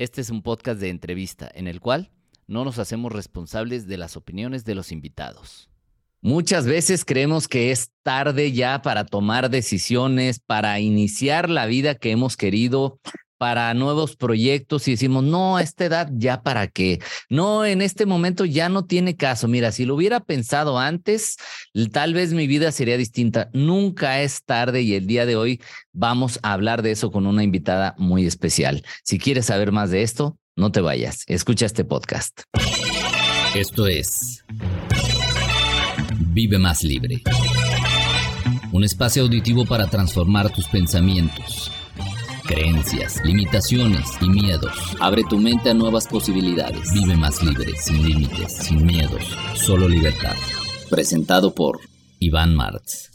Este es un podcast de entrevista en el cual no nos hacemos responsables de las opiniones de los invitados. Muchas veces creemos que es tarde ya para tomar decisiones, para iniciar la vida que hemos querido, para nuevos proyectos y decimos, no, a esta edad ya para qué. No, en este momento ya no tiene caso. Mira, si lo hubiera pensado antes, tal vez mi vida sería distinta. Nunca es tarde y el día de hoy vamos a hablar de eso con una invitada muy especial. Si quieres saber más de esto, no te vayas. Escucha este podcast. Esto es Vive más libre. Un espacio auditivo para transformar tus pensamientos, creencias, limitaciones y miedos. Abre tu mente a nuevas posibilidades. Vive más libre, sin límites, sin miedos, solo libertad. Presentado por Iván Martz.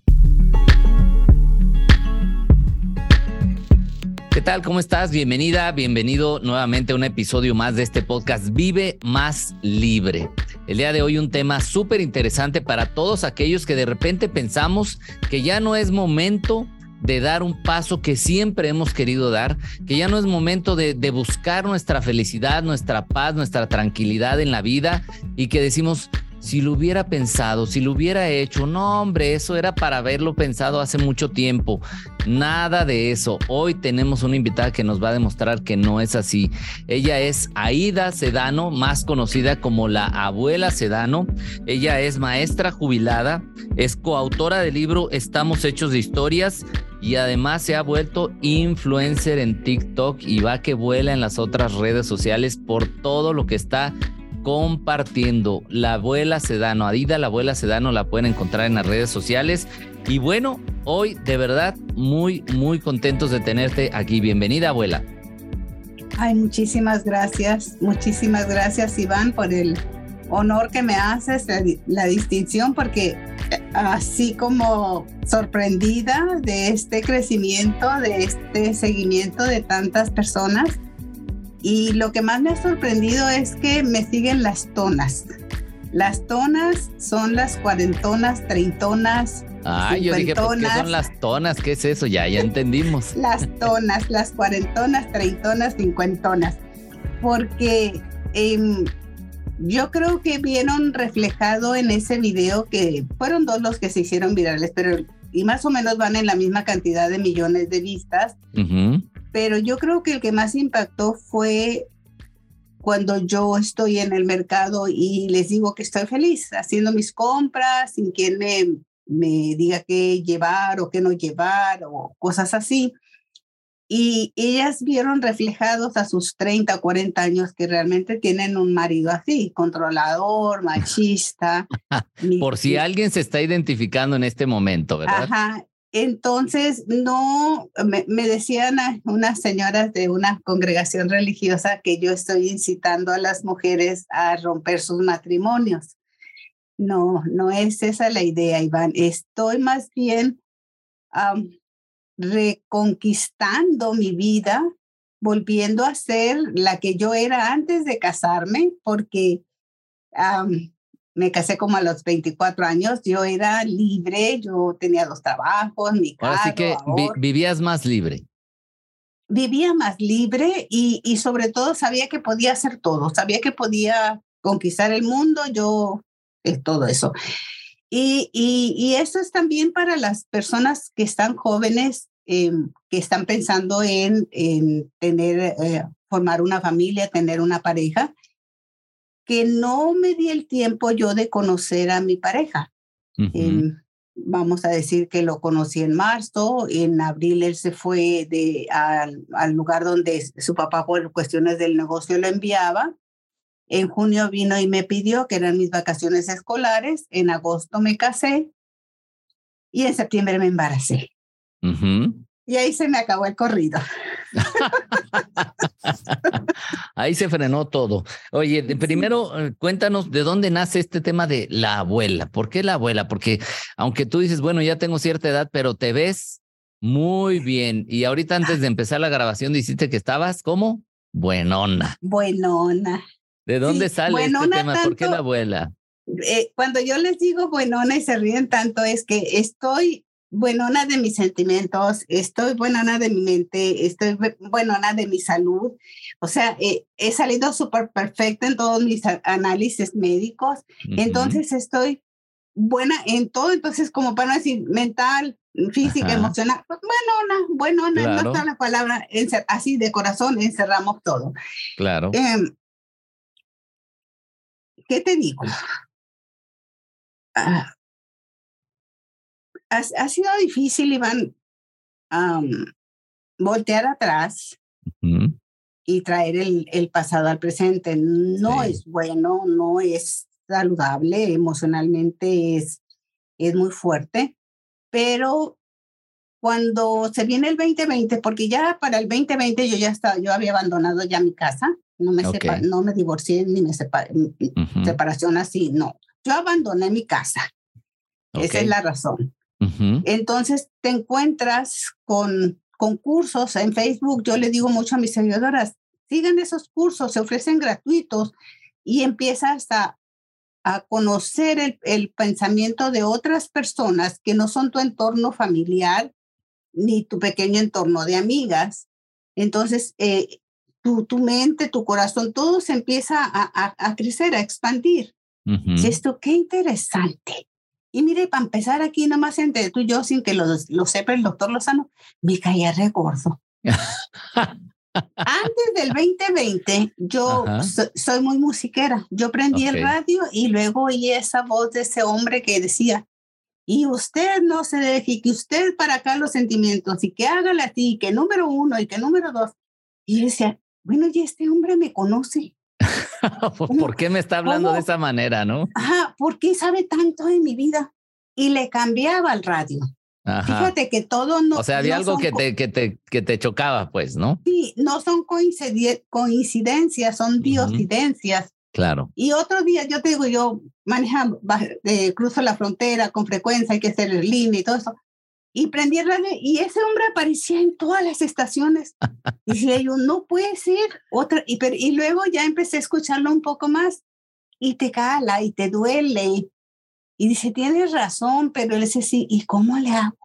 ¿Qué tal? ¿Cómo estás? Bienvenida, bienvenido nuevamente a un episodio más de este podcast Vive más libre. El día de hoy un tema súper interesante para todos aquellos que de repente pensamos que ya no es momento de dar un paso que siempre hemos querido dar, que ya no es momento de, buscar nuestra felicidad, nuestra paz, nuestra tranquilidad en la vida y que decimos, si lo hubiera pensado, si lo hubiera hecho, no hombre, eso era para haberlo pensado hace mucho tiempo. Nada de eso. Hoy tenemos una invitada que nos va a demostrar que no es así. Ella es Aida Sedano, más conocida como la abuela Sedano. Ella es maestra jubilada, es coautora del libro Estamos Hechos de Historias y además se ha vuelto influencer en TikTok y va que vuela en las otras redes sociales por todo lo que está compartiendo. La abuela Sedano, Adida, la abuela Sedano la pueden encontrar en las redes sociales. Y bueno, hoy de verdad muy, muy contentos de tenerte aquí. Bienvenida, abuela. Ay, muchísimas gracias, muchísimas gracias Iván por el honor que me haces, la, la distinción, porque eh, así como sorprendida de este crecimiento, de este seguimiento de tantas personas, y lo que más me ha sorprendido es que me siguen las tonas. Las tonas son las cuarentonas, treintonas. Ah, yo dije, pues, ¿qué son las tonas? ¿Qué es eso? Ya, ya entendimos. las tonas, las cuarentonas, treintonas, cincuentonas. Porque eh, yo creo que vieron reflejado en ese video que fueron dos los que se hicieron virales, pero y más o menos van en la misma cantidad de millones de vistas. Uh pero yo creo que el que más impactó fue cuando yo estoy en el mercado y les digo que estoy feliz haciendo mis compras sin quien me, me diga qué llevar o qué no llevar o cosas así. Y ellas vieron reflejados a sus 30 o 40 años que realmente tienen un marido así, controlador, machista. Por si alguien se está identificando en este momento, ¿verdad? Ajá. Entonces, no, me, decían unas señoras de una congregación religiosa que yo estoy incitando a las mujeres a romper sus matrimonios. No, no es esa la idea, Iván. Estoy más bien reconquistando mi vida, volviendo a ser la que yo era antes de casarme, porque me casé como a los 24 años, yo era libre, yo tenía dos trabajos, mi casa. Así que vi vivías más libre. Vivía más libre y, y sobre todo sabía que podía hacer todo, sabía que podía conquistar el mundo, yo, es todo eso. Y, y, y, eso es también para las personas que están jóvenes, eh, que están pensando en, en tener, eh, formar una familia, tener una pareja que no me di el tiempo yo de conocer a mi pareja. Uh -huh. eh, vamos a decir que lo conocí en marzo, en abril él se fue de, al, al, lugar donde su papá por cuestiones del negocio lo enviaba. En junio vino y me pidió que eran mis vacaciones escolares, en agosto me casé y en septiembre me embaracé. Uh -huh. Y ahí se me acabó el corrido. Ahí se frenó todo. Oye, de, primero eh, cuéntanos de dónde nace este tema de la abuela. ¿Por qué la abuela? Porque aunque tú dices, bueno, ya tengo cierta edad, pero te ves muy bien. Y ahorita antes de empezar la grabación dijiste que estabas como buenona. Buenona. ¿De dónde sí, sale este tema? Tanto, ¿Por qué la abuela? Eh, cuando yo les digo buenona y se ríen tanto es que estoy buenona de mis sentimientos, estoy buenona de mi mente, estoy buenona de mi salud. O sea, eh, he salido súper perfecta en todos mis análisis médicos. Entonces estoy buena en todo. Entonces, como para decir mental, física, emocional, pues buenona, buenona, no está la palabra, así de corazón encerramos todo. Claro. Em, ¿Qué te digo? Ah, ha, sido difícil, Iván, voltear atrás y traer el, el, pasado al presente. No es bueno, no es saludable, emocionalmente es, es muy fuerte, pero cuando se viene el 2020, porque ya para el 2020 yo ya estaba, yo había abandonado ya mi casa, no me, no me divorcié ni me separé, separación así, no. Yo abandoné mi casa. Esa es la razón. Entonces te encuentras con concursos en Facebook. Yo le digo mucho a mis seguidoras, sigan esos cursos, se ofrecen gratuitos y empiezas a, a conocer el, el, pensamiento de otras personas que no son tu entorno familiar ni tu pequeño entorno de amigas. Entonces, eh, tu, tu mente, tu corazón, todo se empieza a, a, crecer, a expandir. Esto, qué interesante. Y mire, para empezar aquí, nomás entre tú y yo, sin que lo, lo sepa el doctor Lozano, me caía re gordo. Antes del 2020, yo soy muy musiquera. Yo prendí el radio y luego oí esa voz de ese hombre que decía, y usted no se deje, que usted para acá los sentimientos y que hágale así, que número uno y que número dos. Y yo decía, bueno, y este hombre me conoce. ¿Por qué me está hablando de esa manera, no? Ajá, ¿por qué sabe tanto de mi vida? Y le cambiaba el radio. Fíjate que todo no. O sea, había algo que te, que, te, que te chocaba, pues, ¿no? Sí, no son coincidencias, son diosidencias. Claro. Y otro día, yo te digo, yo manejando, eh, cruzo la frontera con frecuencia, hay que hacer el línea y todo eso. Y prendí el radio y ese hombre aparecía en todas las estaciones. y decía yo, no puede ser otra. Y, y luego ya empecé a escucharlo un poco más y te cala y te duele. Y dice, tienes razón, pero él dice, sí, ¿y cómo le hago?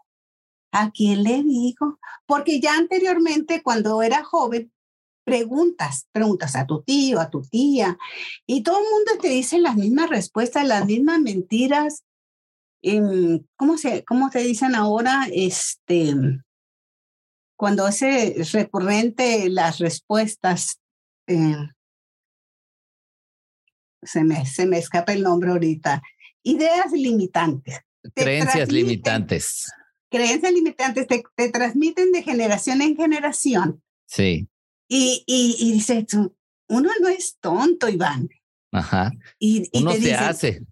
¿A quién le digo? Porque ya anteriormente, cuando era joven, preguntas, preguntas a tu tío, a tu tía, y todo el mundo te dice las mismas respuestas, las mismas mentiras, ¿cómo, se, ¿cómo te dicen ahora? Este, cuando es recurrente las respuestas, eh, se, me, se me escapa el nombre ahorita, ideas limitantes. Creencias limitantes. Creencias limitantes te, te, transmiten de generación en generación. Sí. Y, y, y dices uno no es tonto, Iván. Ajá. Y, uno se hace.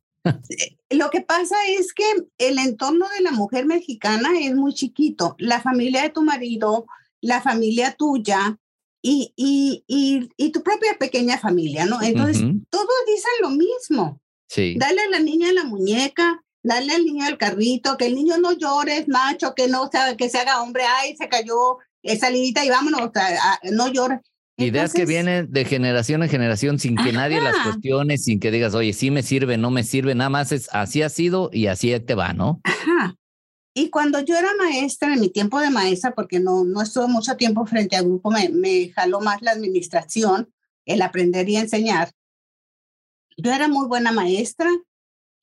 Lo que pasa es que el entorno de la mujer mexicana es muy chiquito. La familia de tu marido, la familia tuya y, y, y, y tu propia pequeña familia, ¿no? Entonces, todos dicen lo mismo. Sí. Dale a la niña la muñeca, dale al niño el carrito, que el niño no llore, macho, que no que se haga hombre, ay, se cayó esa salidita y vámonos, no llore. Ideas que vienen de generación en generación sin que nadie las cuestione, sin que digas, oye, sí me sirve, no me sirve, nada más es así ha sido y así te va, ¿no? Ajá. Y cuando yo era maestra, en mi tiempo de maestra, porque no, no estuve mucho tiempo frente al grupo, me, me jaló más la administración, el aprender y enseñar. Yo era muy buena maestra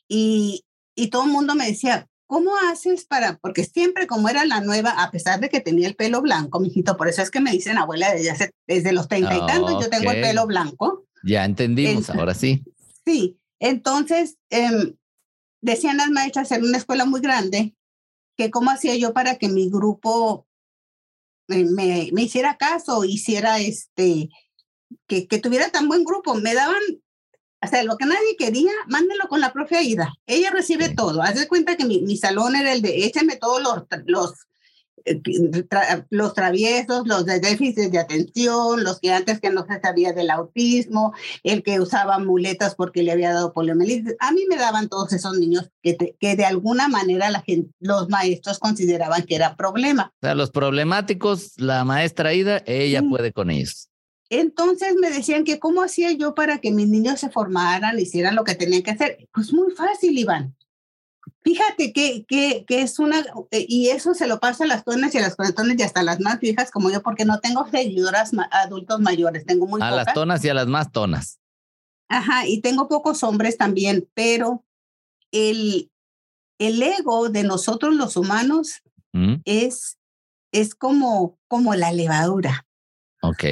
y, y todo el mundo me decía, ¿cómo haces para, porque siempre como era la nueva, a pesar de que tenía el pelo blanco, mijito, por eso es que me dicen abuela desde, desde los treinta y tantos, yo tengo el pelo blanco. Ya entendimos, ahora sí. Sí, entonces em, decían las maestras en una escuela muy grande que cómo hacía yo para que mi grupo me, me, me hiciera caso, hiciera este, que, que tuviera tan buen grupo. Me daban o sea, lo que nadie quería, mándenlo con la profe Aida. Ella recibe todo. Haz de cuenta que mi, mi, salón era el de, échame todos los, los, eh, los traviesos, los de déficit de atención, los que antes que no se sabía del autismo, el que usaba muletas porque le había dado poliomielitis. A mí me daban todos esos niños que, que de alguna manera la gente, los maestros consideraban que era problema. O sea, los problemáticos, la maestra Aida, ella puede con ellos. Entonces me decían que cómo hacía yo para que mis niños se formaran, hicieran lo que tenían que hacer. Pues muy fácil, Iván. Fíjate que, que, que, es una, eh, y eso se lo pasa a las tonas y a las conectones y hasta las más viejas como yo, porque no tengo seguidoras adultos mayores, tengo muy A las tonas y a las más tonas. Ajá, y tengo pocos hombres también, pero el, el ego de nosotros los humanos mm. es, es como, como la levadura. Ok.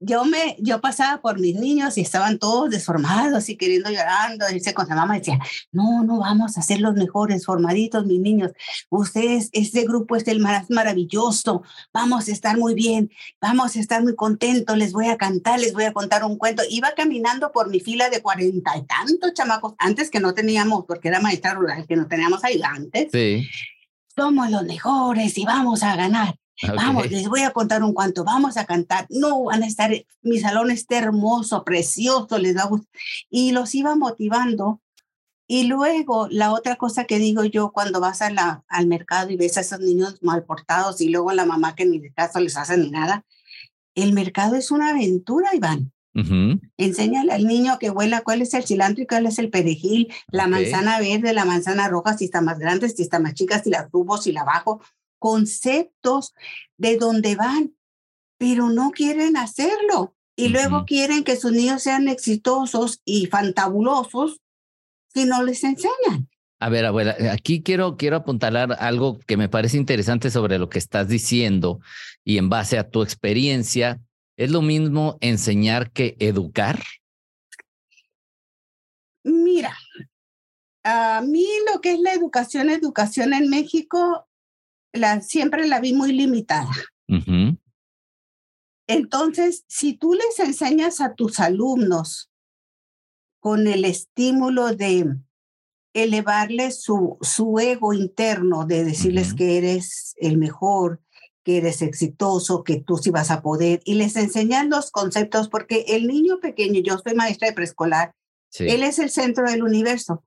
Yo me, yo pasaba por mis niños y estaban todos deformados y queriendo llorando. Y con la mamá decía, no, no vamos a ser los mejores formaditos, mis niños. Ustedes, este grupo es el más maravilloso. Vamos a estar muy bien, vamos a estar muy contentos. Les voy a cantar, les voy a contar un cuento. Iba caminando por mi fila de cuarenta y tantos chamacos, antes que no teníamos, porque era maestra rural, que no teníamos ayudantes. Sí. Somos los mejores y vamos a ganar. Vamos, les voy a contar un cuento, vamos a cantar. No, van a estar, mi salón está hermoso, precioso, les va a gustar. Y los iba motivando. Y luego, la otra cosa que digo yo, cuando vas a la, al mercado y ves a esos niños mal portados y luego la mamá que ni de caso les hace ni nada, el mercado es una aventura, Iván. Enséñale al niño que huela cuál es el cilantro y cuál es el perejil, la manzana verde, la manzana roja, si está más grande, si está más chica, si la subo, si la bajo conceptos de dónde van, pero no quieren hacerlo. Y luego quieren que sus niños sean exitosos y fantabulosos si no les enseñan. A ver, abuela, aquí quiero, quiero apuntalar algo que me parece interesante sobre lo que estás diciendo y en base a tu experiencia. ¿Es lo mismo enseñar que educar? Mira, a mí lo que es la educación, educación en México, la, siempre la vi muy limitada. Entonces, si tú les enseñas a tus alumnos con el estímulo de elevarles su, su ego interno, de decirles que eres el mejor, que eres exitoso, que tú sí vas a poder, y les enseñan los conceptos, porque el niño pequeño, yo soy maestra de preescolar, él es el centro del universo.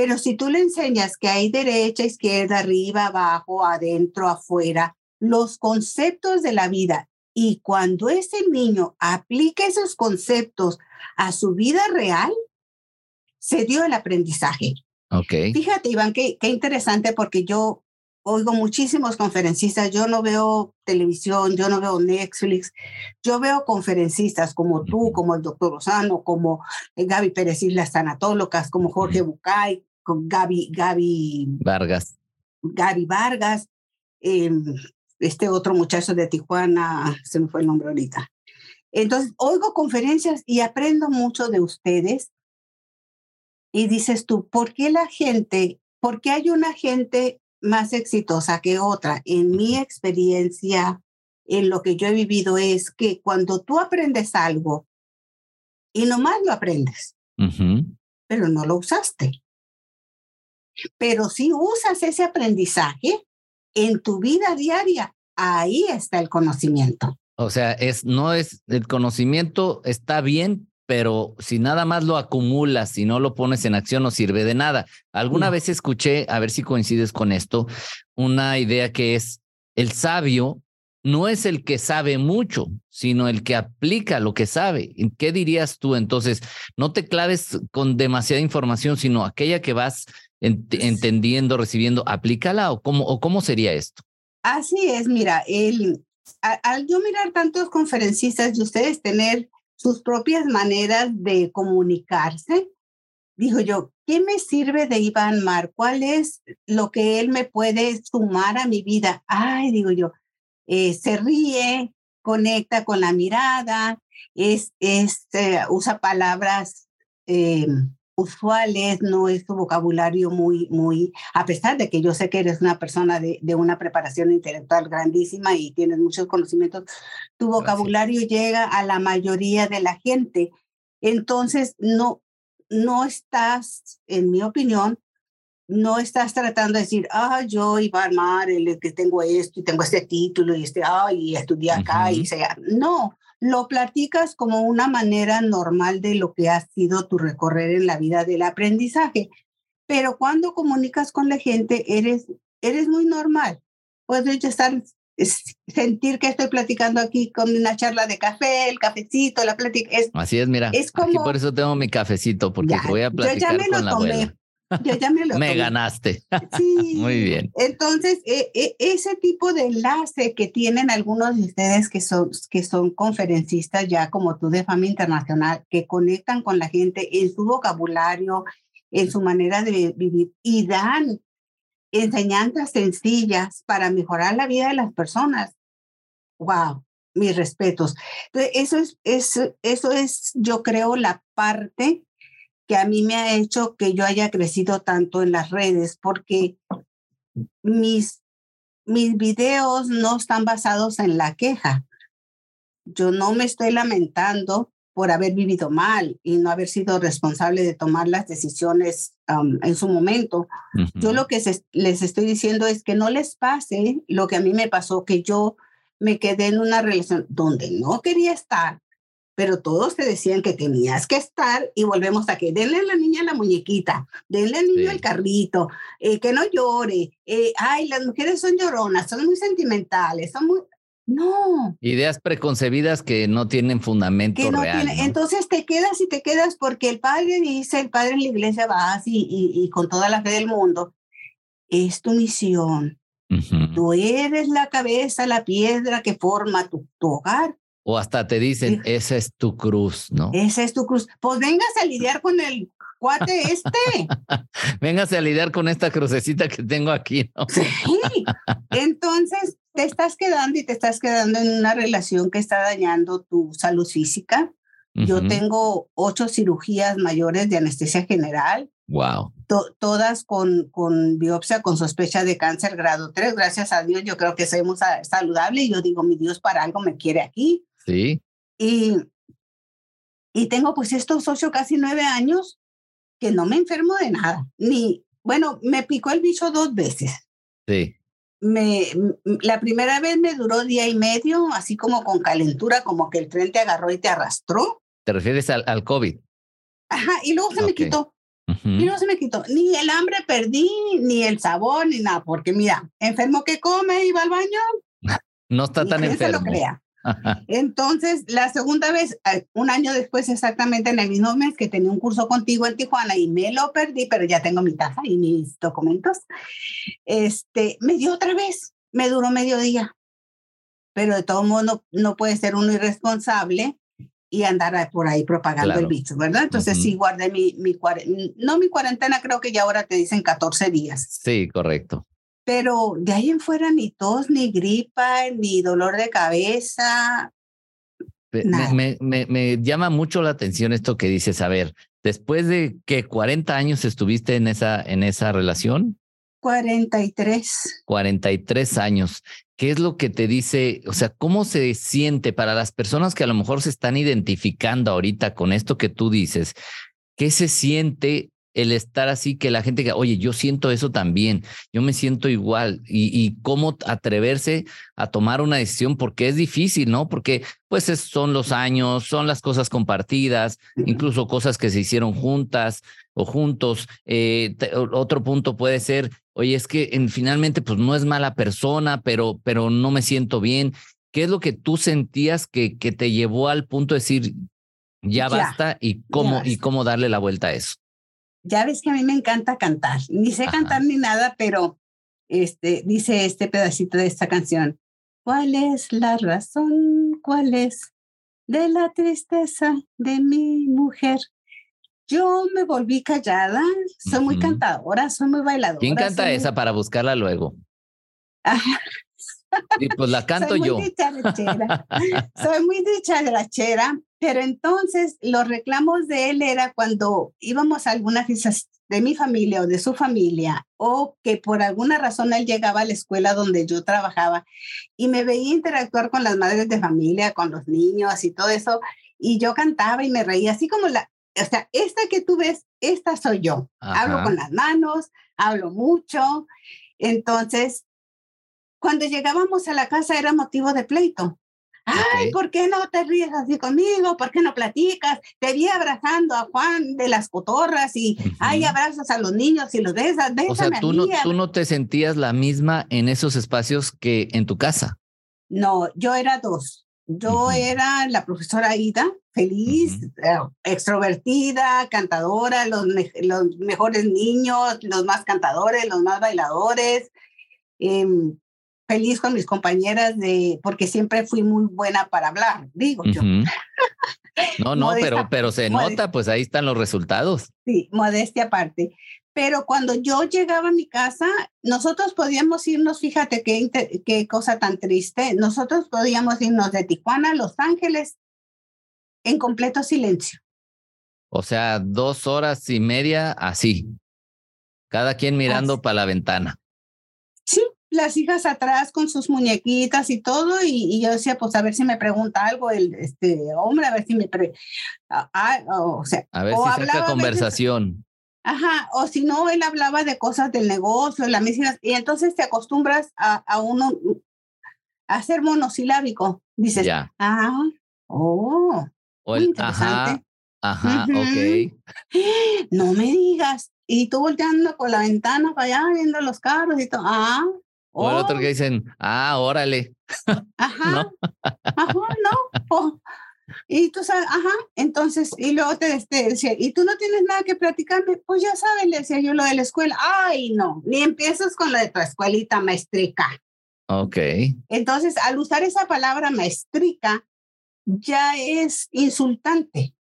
Pero si tú le enseñas que hay derecha, izquierda, arriba, abajo, adentro, afuera, los conceptos de la vida, y cuando ese niño aplica esos conceptos a su vida real, se dio el aprendizaje. Okay. Fíjate, Iván, qué, qué interesante porque yo oigo muchísimos conferencistas, yo no veo televisión, yo no veo Netflix, yo veo conferencistas como tú, como el doctor Rosano, como eh, Gaby Pérez y las tanatólogas, como Jorge Bucay, con Gaby, Gaby Vargas. Gaby Vargas, em, este otro muchacho de Tijuana, se me fue el nombre ahorita. Entonces, oigo conferencias y aprendo mucho de ustedes. Y dices tú, ¿por qué la gente, por qué hay una gente más exitosa que otra. En mi experiencia, en lo que yo he vivido es que cuando tú aprendes algo y nomás lo aprendes, pero no lo usaste. Pero si usas ese aprendizaje en tu vida diaria, ahí está el conocimiento. O sea, es no es el conocimiento está bien, pero si nada más lo acumulas, si no lo pones en acción, no sirve de nada. Alguna vez escuché, a ver si coincides con esto, una idea que es el sabio no es el que sabe mucho, sino el que aplica lo que sabe. ¿Qué dirías tú entonces? No te claves con demasiada información, sino aquella que vas entendiendo, recibiendo, aplícala o cómo, o cómo sería esto. Así es, mira, el, al yo mirar tantos conferencistas y ustedes tener sus propias maneras de comunicarse. Dijo yo, ¿qué me sirve de Iván Mar? ¿Cuál es lo que él me puede sumar a mi vida? Ay, digo yo, eh, se ríe, conecta con la mirada, es, es eh, usa palabras eh, usuales, no es tu vocabulario muy, muy, a pesar de que yo sé que eres una persona de, de una preparación intelectual grandísima y tienes muchos conocimientos, tu vocabulario llega a la mayoría de la gente. Entonces, no, no estás, en mi opinión, no estás tratando de decir, ah, yo iba a armar el que tengo esto y tengo este título y este, ah, y estudié acá y sea. No, lo platicas como una manera normal de lo que ha sido tu recorrer en la vida del aprendizaje. Pero cuando comunicas con la gente, eres, eres muy normal. Puedes estar, sentir que estoy platicando aquí con una charla de café, el cafecito, la plática. Así es, mira. Es como, aquí por eso tengo mi cafecito, porque voy a platicar con la abuela. Yo ya me lo Me ganaste. Sí. Muy bien. Entonces, e, e, ese tipo de enlace que tienen algunos de ustedes que son, que son conferencistas ya como tú de fama internacional, que conectan con la gente en su vocabulario, en su manera de vivir y dan enseñanzas sencillas para mejorar la vida de las personas. Wow, mis respetos. Entonces, eso es, es, eso es, yo creo, la parte que a mí me ha hecho que yo haya crecido tanto en las redes, porque mis, mis videos no están basados en la queja. Yo no me estoy lamentando por haber vivido mal y no haber sido responsable de tomar las decisiones en su momento. Yo lo que les estoy diciendo es que no les pase lo que a mí me pasó, que yo me quedé en una relación donde no quería estar, pero todos te decían que tenías que estar y volvemos a que denle a la niña la muñequita, denle al niño el carrito, eh, que no llore, eh, ay, las mujeres son lloronas, son muy sentimentales, son muy... No. Ideas preconcebidas que no tienen fundamento real. Entonces te quedas y te quedas porque el padre dice, el padre en la iglesia va así y, con toda la fe del mundo, es tu misión. Tú eres la cabeza, la piedra que forma tu hogar o hasta te dicen, esa es tu cruz, ¿no? Esa es tu cruz. Pues vengas a lidiar con el cuate este. Véngase a lidiar con esta crucecita que tengo aquí, ¿no? Sí. Entonces, te estás quedando y te estás quedando en una relación que está dañando tu salud física. Yo tengo ocho cirugías mayores de anestesia general. Wow. todas con, con biopsia con sospecha de cáncer grado 3. Gracias a Dios, yo creo que soy muy saludable y yo digo, mi Dios para algo me quiere aquí. Sí. Y, y tengo pues estos ocho, casi nueve años que no me enfermo de nada. Ni, bueno, me picó el bicho dos veces. Sí. Me, la primera vez me duró día y medio, así como con calentura, como que el tren te agarró y te arrastró. ¿Te refieres al, al COVID? Ajá, y luego se me quitó. Y luego se me quitó. Ni el hambre perdí, ni el sabor, ni nada, porque mira, enfermo que come y va al baño. No está tan enfermo. Se lo crea. Entonces, la segunda vez, eh, un año después, exactamente en el mismo mes que tenía un curso contigo en Tijuana y me lo perdí, pero ya tengo mi taza y mis documentos, este, me dio otra vez, me duró medio día. Pero de todo modo, no, puede ser uno irresponsable y andar por ahí propagando el bicho, ¿verdad? Entonces sí guardé mi, mi, no mi cuarentena, creo que ya ahora te dicen 14 días. Sí, correcto pero de ahí en fuera ni tos, ni gripa, ni dolor de cabeza. Me, me, me, llama mucho la atención esto que dices, a ver, después de que 40 años estuviste en esa, en esa relación. 43. 43 años. ¿Qué es lo que te dice? O sea, ¿cómo se siente para las personas que a lo mejor se están identificando ahorita con esto que tú dices? ¿Qué se siente el estar así, que la gente diga, oye, yo siento eso también, yo me siento igual, y, cómo atreverse a tomar una decisión, porque es difícil, ¿no? Porque pues son los años, son las cosas compartidas, incluso cosas que se hicieron juntas o juntos. Eh, otro punto puede ser, oye, es que en, finalmente pues no es mala persona, pero, pero no me siento bien. ¿Qué es lo que tú sentías que, que te llevó al punto de decir, ya, basta y cómo, y cómo darle la vuelta a eso? Ya ves que a mí me encanta cantar, ni sé cantar ni nada, pero este, dice este pedacito de esta canción, ¿cuál es la razón? ¿Cuál es de la tristeza de mi mujer? Yo me volví callada, soy muy cantadora, soy muy bailadora. ¿Quién canta esa para buscarla luego? Y pues la canto soy yo. Muy soy muy dicharachera, pero entonces los reclamos de él era cuando íbamos a alguna fiesta de mi familia o de su familia, o que por alguna razón él llegaba a la escuela donde yo trabajaba y me veía interactuar con las madres de familia, con los niños y todo eso, y yo cantaba y me reía, así como la, o sea, esta que tú ves, esta soy yo. Hablo con las manos, hablo mucho. Entonces, cuando llegábamos a la casa era motivo de pleito. Ay, ¿por qué no te ríes así conmigo? ¿Por qué no platicas? Te vi abrazando a Juan de las cotorras y ay, abrazas a los niños y los besas. o sea, tú no, tú no te sentías la misma en esos espacios que en tu casa. No, yo era dos. Yo era la profesora Ida, feliz, eh, extrovertida, cantadora, los, los, mejores niños, los más cantadores, los más bailadores. Em, feliz con mis compañeras de, porque siempre fui muy buena para hablar, digo yo. No, no, pero, pero se nota, pues ahí están los resultados. Sí, modestia aparte. Pero cuando yo llegaba a mi casa, nosotros podíamos irnos, fíjate qué, qué cosa tan triste, nosotros podíamos irnos de Tijuana a Los Ángeles en completo silencio. O sea, dos horas y media así, cada quien mirando para la ventana. Sí, las hijas atrás con sus muñequitas y todo, y, yo decía, pues a ver si me pregunta algo el este hombre, a ver si me... Pre o sea, a ver si saca conversación. Ajá, o si no, él hablaba de cosas del negocio, la medicina, y entonces te acostumbras a, a uno a ser monosilábico. Dices, ya. ah, oh, o el, interesante. Ajá, ajá, ok. No me digas. Y tú volteando por la ventana para allá, viendo los carros y todo. Ah, o el otro que oh. dicen, ah, órale. Ajá. ¿No? Ajá, no. Oh. Y tú sabes, ajá, entonces, y luego te, decía, ¿y tú no tienes nada que platicarme? Pues ya sabes, le decía yo lo de la escuela. Ay, no, ni empiezas con lo de tu escuelita maestrica. Ok. Entonces, al usar esa palabra maestrica, ya es insultante.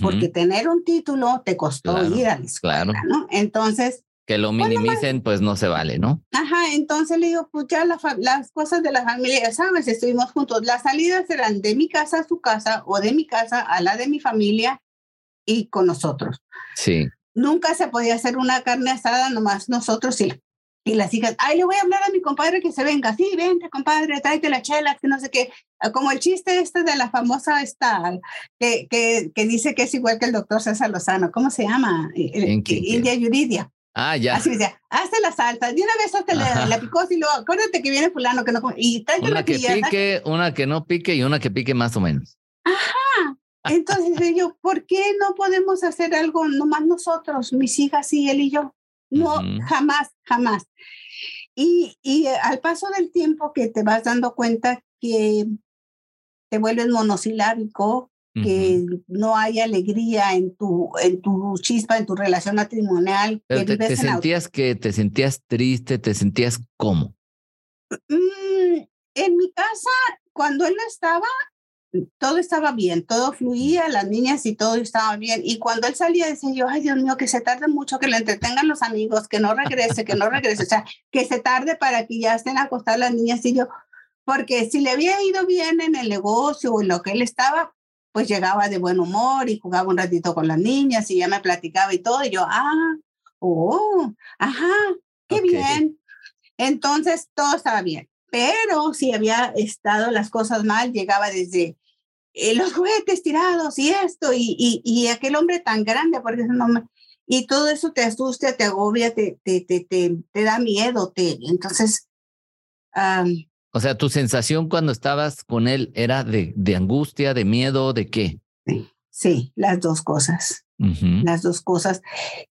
Porque tener un título te costó ir a la escuela, claro. ¿no? Entonces, que lo minimicen, pues no se vale, ¿no? Ajá, entonces le digo, pues ya las cosas de la familia, sabes, estuvimos juntos. Las salidas eran de mi casa a su casa o de mi casa a la de mi familia y con nosotros. Sí. Nunca se podía hacer una carne asada, nomás nosotros y, y las hijas. Ay, le voy a hablar a mi compadre que se venga. Sí, vente, compadre, tráete la chela, que no sé qué. Ah, como el chiste este de la famosa esta, que, que, que dice que es igual que el doctor César Lozano. ¿Cómo se llama? India Yuridia. Ah, ya. Así decía, hazte la salta, de una vez hazte la, la picó y luego acuérdate que viene fulano que no y una que pique, una que no pique y una que pique más o menos. Ajá. Entonces yo, ¿por qué no podemos hacer algo nomás nosotros, mis hijas y él y yo? No, jamás, jamás. Y, y al paso del tiempo que te vas dando cuenta que te vuelves monosilábico, que no hay alegría en tu, en tu chispa, en tu relación matrimonial. te, sentías que te sentías triste, te sentías cómo? Mm, en mi casa, cuando él no estaba, todo estaba bien, todo fluía, las niñas y todo estaba bien. Y cuando él salía, decía yo, ay Dios mío, que se tarde mucho, que le entretengan los amigos, que no regrese, que no regrese, o sea, que se tarde para que ya estén acostadas las niñas. Y yo, porque si le había ido bien en el negocio o en lo que él estaba, pues llegaba de buen humor y jugaba un ratito con las niñas y ya me platicaba y todo, y yo, ah, oh, ajá, qué bien. Entonces todo estaba bien, pero si había estado las cosas mal, llegaba desde eh, los juguetes tirados y esto, y, y, y, aquel hombre tan grande, porque no me, y todo eso te asusta, te agobia, te, te, te, te, te da miedo, te, entonces, o sea, tu sensación cuando estabas con él era de, de angustia, de miedo, de qué? Sí, las dos cosas. Las dos cosas.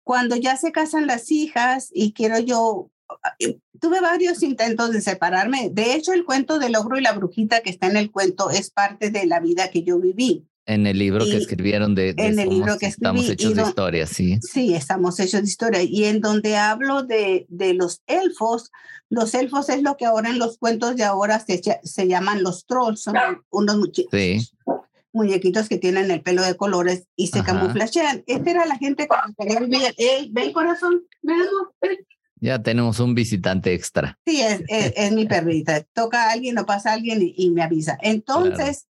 Cuando ya se casan las hijas y quiero yo, eh, tuve varios intentos de separarme. De hecho, el cuento del ogro y la brujita que está en el cuento es parte de la vida que yo viví. En el libro que escribieron de, en el libro que estamos hechos de historia, sí. Sí, estamos hechos de historia. Y en donde hablo de, de los elfos, los elfos es lo que ahora en los cuentos de ahora se, se llaman los trolls, son unos muñequitos que tienen el pelo de colores y se camuflachean. Esta era la gente que vivía. ven corazón, Ya tenemos un visitante extra. Sí, es, es, mi perrita. Toca a alguien o pasa a alguien y, me avisa. Entonces,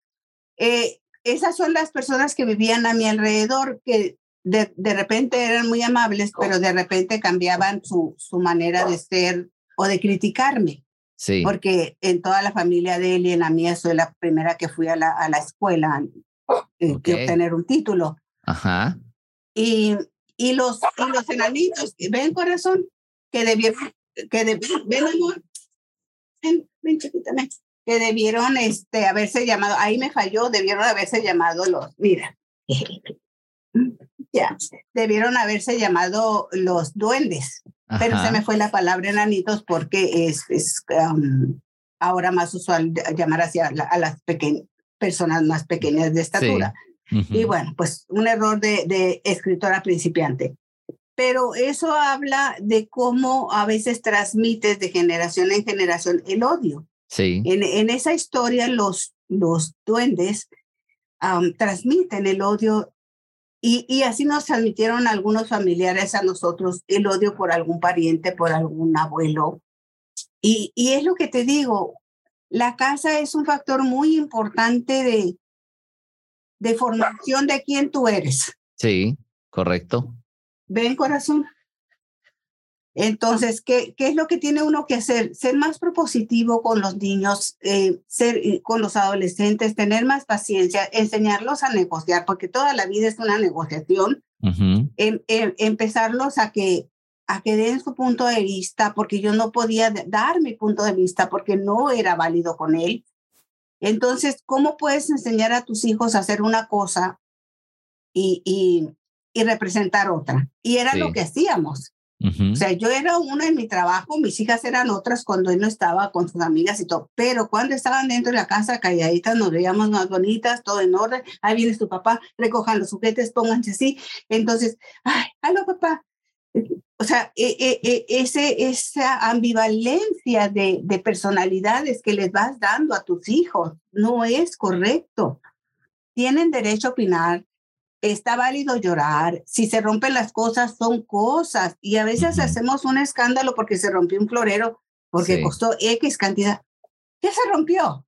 eh, esas son las personas que vivían a mi alrededor, que de, de, repente eran muy amables, pero de repente cambiaban su, su manera de ser o de criticarme. Sí. Porque en toda la familia de él y en la mía soy la primera que fui a la, a la escuela eh, que obtener un título. Ajá. Y, y, los, y los enanitos, ven corazón, que debieron, que debieron, ven amor, ven, ven chiquita, ven que debieron este, haberse llamado, ahí me falló, debieron haberse llamado los, mira, ya, debieron haberse llamado los duendes, pero se me fue la palabra enanitos porque es, es ahora más usual llamar así a, las personas más pequeñas de estatura. Y bueno, pues un error de, de escritora principiante pero eso habla de cómo a veces transmites de generación en generación el odio. Sí. En, en esa historia los, los duendes transmiten el odio y, y, así nos transmitieron algunos familiares a nosotros el odio por algún pariente, por algún abuelo. Y, y es lo que te digo, la casa es un factor muy importante de, de formación de quién tú eres. Sí, correcto. ¿Ven, corazón? Entonces, ¿qué, ¿qué es lo que tiene uno que hacer? Ser más propositivo con los niños, eh, ser con los adolescentes, tener más paciencia, enseñarlos a negociar, porque toda la vida es una negociación. Em, em, empezarlos a que, a que den su punto de vista, porque yo no podía dar mi punto de vista porque no era válido con él. Entonces, ¿cómo puedes enseñar a tus hijos a hacer una cosa y, y, y representar otra. Y era lo que hacíamos. O sea, yo era una en mi trabajo, mis hijas eran otras cuando él no estaba con sus amigas y todo, pero cuando estaban dentro de la casa calladitas nos veíamos más bonitas, todo en orden, ahí viene su papá, recojan los sujetes, pónganse así, entonces, ay, aló papá. O sea, e, e, e, ese, esa ambivalencia de, de personalidades que les vas dando a tus hijos no es correcto. Tienen derecho a opinar, está válido llorar. Si se rompen las cosas, son cosas. Y a veces hacemos un escándalo porque se rompió un florero, porque costó X cantidad. ¿Qué se rompió?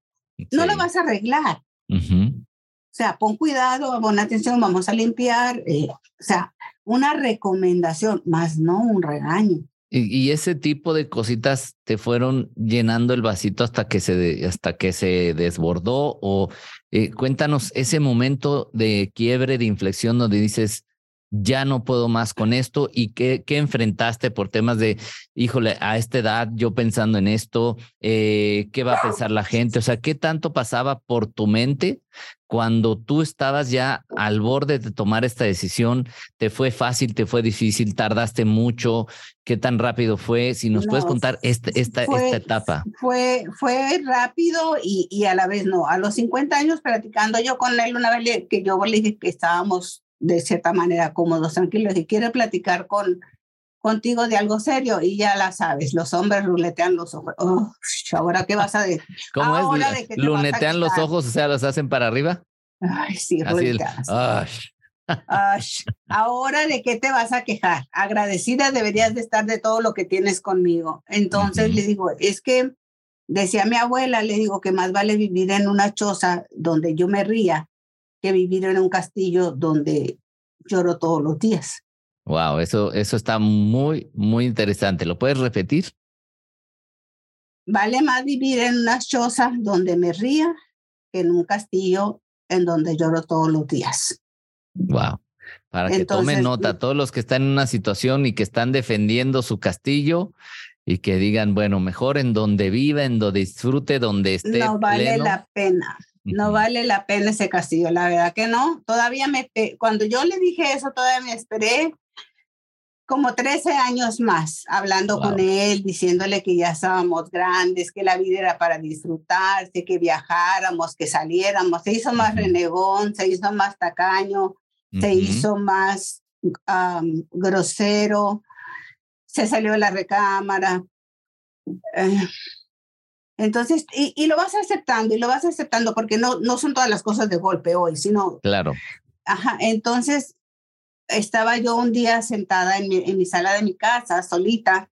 No lo vas a arreglar. O sea, pon cuidado, pon atención, vamos a limpiar. Eh, o sea, una recomendación, más no un regaño. Y, ese tipo de cositas te fueron llenando el vasito hasta que se, hasta que se desbordó o eh, cuéntanos ese momento de quiebre, de inflexión donde dices, ya no puedo más con esto y qué, qué enfrentaste por temas de, híjole, a esta edad yo pensando en esto, eh, qué va a pensar la gente, o sea, qué tanto pasaba por tu mente cuando tú estabas ya al borde de tomar esta decisión, te fue fácil, te fue difícil, tardaste mucho, qué tan rápido fue, si nos puedes contar esta, esta, esta etapa. Fue, fue rápido y, y a la vez no, a los 50 años platicando yo con él una vez que yo le dije que estábamos de cierta manera cómodos, tranquilos y quiere platicar con contigo de algo serio y ya la sabes, los hombres ruletean los ojos. ahora qué vas a decir? ¿Cómo es? ¿Lunetean los ojos, o sea, los hacen para arriba? Ay, sí, ahora de qué te vas a quejar? Agradecida deberías de estar de todo lo que tienes conmigo. Entonces le digo, es que decía mi abuela, le digo que más vale vivir en una choza donde yo me ría que vivir en un castillo donde lloro todos los días. Wow, eso, eso está muy, muy interesante. ¿Lo puedes repetir? Vale más vivir en una choza donde me ría que en un castillo en donde lloro todos los días. Wow. Para que tomen nota, todos los que están en una situación y que están defendiendo su castillo y que digan, bueno, mejor en donde viva, en donde disfrute, donde esté. No vale la pena. No vale la pena ese castillo, la verdad que no. Todavía me, cuando yo le dije eso, todavía me esperé como 13 años más hablando con él, diciéndole que ya estábamos grandes, que la vida era para disfrutarse, que viajáramos, que saliéramos. Se hizo más renegón, se hizo más tacaño, se hizo más grosero, se salió de la recámara. Eh, entonces, y, y, lo vas aceptando y lo vas aceptando porque no, no son todas las cosas de golpe hoy, sino... Claro. Ajá, entonces estaba yo un día sentada en mi, en mi sala de mi casa, solita,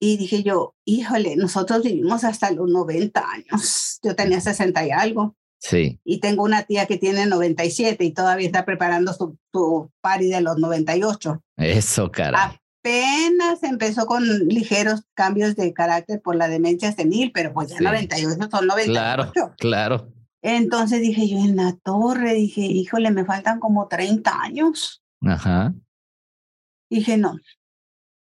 y dije yo, híjole, nosotros vivimos hasta los 90 años. Yo tenía 60 y algo. Sí. Y tengo una tía que tiene 97 y todavía está preparando su, su party de los 98. Eso, cara apenas empezó con ligeros cambios de carácter por la demencia senil, pero pues ya 98 son 98. Claro, claro. Entonces dije yo en la torre, dije, híjole, me faltan como 30 años. Ajá. Dije, no.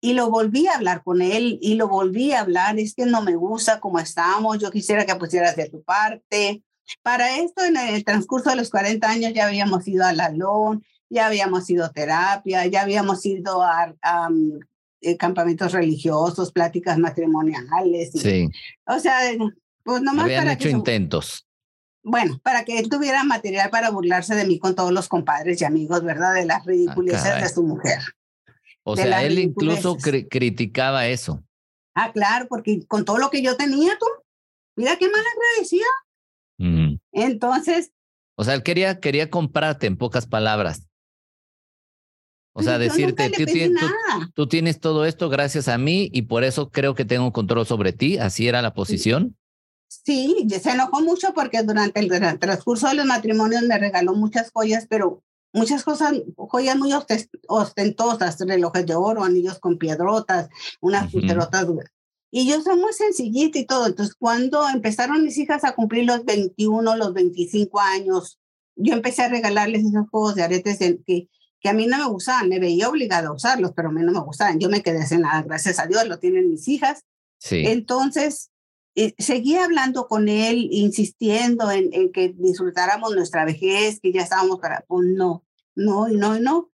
Y lo volví a hablar con él y lo volví a hablar, es que no me gusta cómo estamos, yo quisiera que pusieras de tu parte. Para esto, en el transcurso de los 40 años ya habíamos ido a la LON, ya habíamos ido a terapia, ya habíamos ido a, eh, campamentos religiosos, pláticas matrimoniales. sí. O sea, pues nomás Habían para hecho que, intentos. bueno, para que él tuviera material para burlarse de mí con todos los compadres y amigos, ¿verdad? De las ridiculeces caray. de su mujer. O de sea, él incluso ridiculeces. cri- criticaba eso. Ah, claro, porque con todo lo que yo tenía, tú, mira qué mal agradecida. Mm. Entonces, O sea, él quería, quería comprarte en pocas palabras. O sea, decirte, tú, tienes- tú- tú tienes todo esto gracias a mí y por eso creo que tengo control sobre ti. Así era la posición. Sí, se enojó mucho porque durante el, el transcurso de los matrimonios me regaló muchas joyas, pero muchas cosas, joyas muy ostentosas, relojes de oro, anillos con piedrotas, unas Ujú. pulserotas. Y yo soy muy sencillita y todo. Entonces, cuando empezaron mis hijas a cumplir los 21, los 25 años, yo empecé a regalarles esos juegos de aretes que, que a mí no me gustaban. Me veía obligada a usarlos, pero a mí no me gustaban. Yo me quedé sin nada, gracias a Dios, lo tienen mis hijas. Sí. Entonces, eh, seguía hablando con él, insistiendo en, en que disfrutáramos nuestra vejez, que ya estábamos para, pues no, no, y no, y no.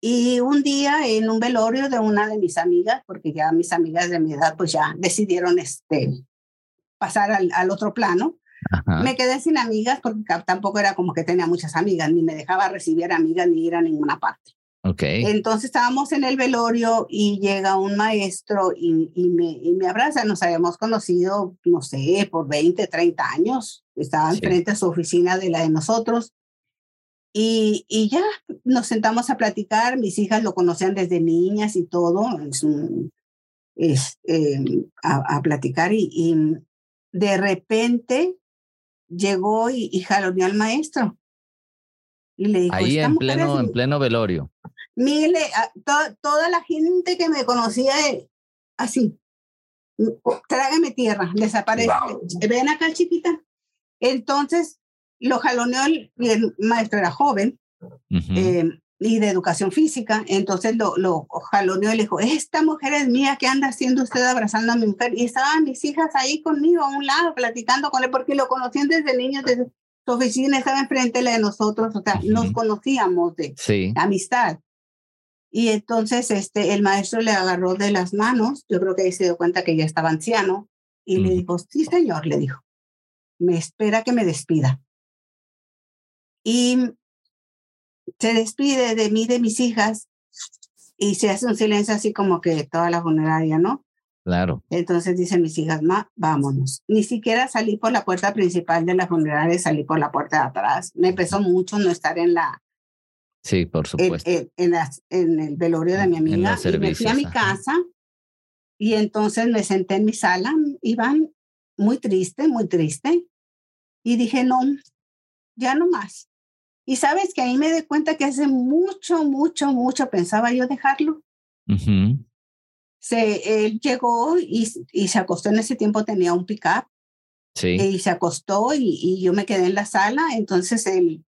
Y un día en un velorio de una de mis amigas, porque ya mis amigas de mi edad pues ya decidieron este, pasar al, al otro plano, Ajá. me quedé sin amigas porque tampoco era como que tenía muchas amigas, ni me dejaba recibir amigas ni ir a ninguna parte. Ok. Entonces estábamos en el velorio y llega un maestro y, y me, y me abraza. Nos habíamos conocido, no sé, por 20, 30 años. Estaba Sí. enfrente a su oficina de la de nosotros. Y, y ya nos sentamos a platicar. Mis hijas lo conocían desde niñas y todo. Es un- es, eh, a, a platicar y de repente llegó y, y jaloneó al maestro. Y le dijo, Ahí "Esta en pleno, en pleno velorio. Mire, a- to- toda la gente que me conocía eh, así, mm, trágame tierra, desaparece. Ven acá, chiquita. Entonces, lo jaloneó, el, y el maestro era joven eh, y de educación física, entonces lo, lo jaloneó y le dijo, esta mujer es mía, ¿qué anda haciendo usted abrazando a mi mujer? Y estaban mis hijas ahí conmigo a un lado, platicando con él, porque lo conocían desde niños, desde su oficina, estaba enfrente de la de nosotros, o sea, nos Ujú. conocíamos de, Sí. amistad. Y entonces este, el maestro le agarró de las manos, yo creo que ahí se dio cuenta que ya estaba anciano, y le Ujú. dijo, sí, señor, le dijo, me espera que me despida. Y se despide de mí, de mis hijas, y se hace un silencio así como que toda la funeraria, ¿no? Claro. Entonces dicen mis hijas, ma, vámonos. Ni siquiera salí por la puerta principal de la funeraria, salí por la puerta de atrás. Me pesó mucho no estar en la, Sí, por supuesto. en, en las- en el velorio de mi amiga y me fui a mi ajá. casa y entonces me senté en mi sala, Iván, muy triste, muy triste, y dije, no, ya no más. Y sabes que ahí me di cuenta que hace mucho, mucho, mucho pensaba yo dejarlo. Ujú. Se, él llegó y, y se acostó en ese tiempo, tenía un pick-up Sí. y se acostó y, y yo me quedé en la sala. Entonces, él,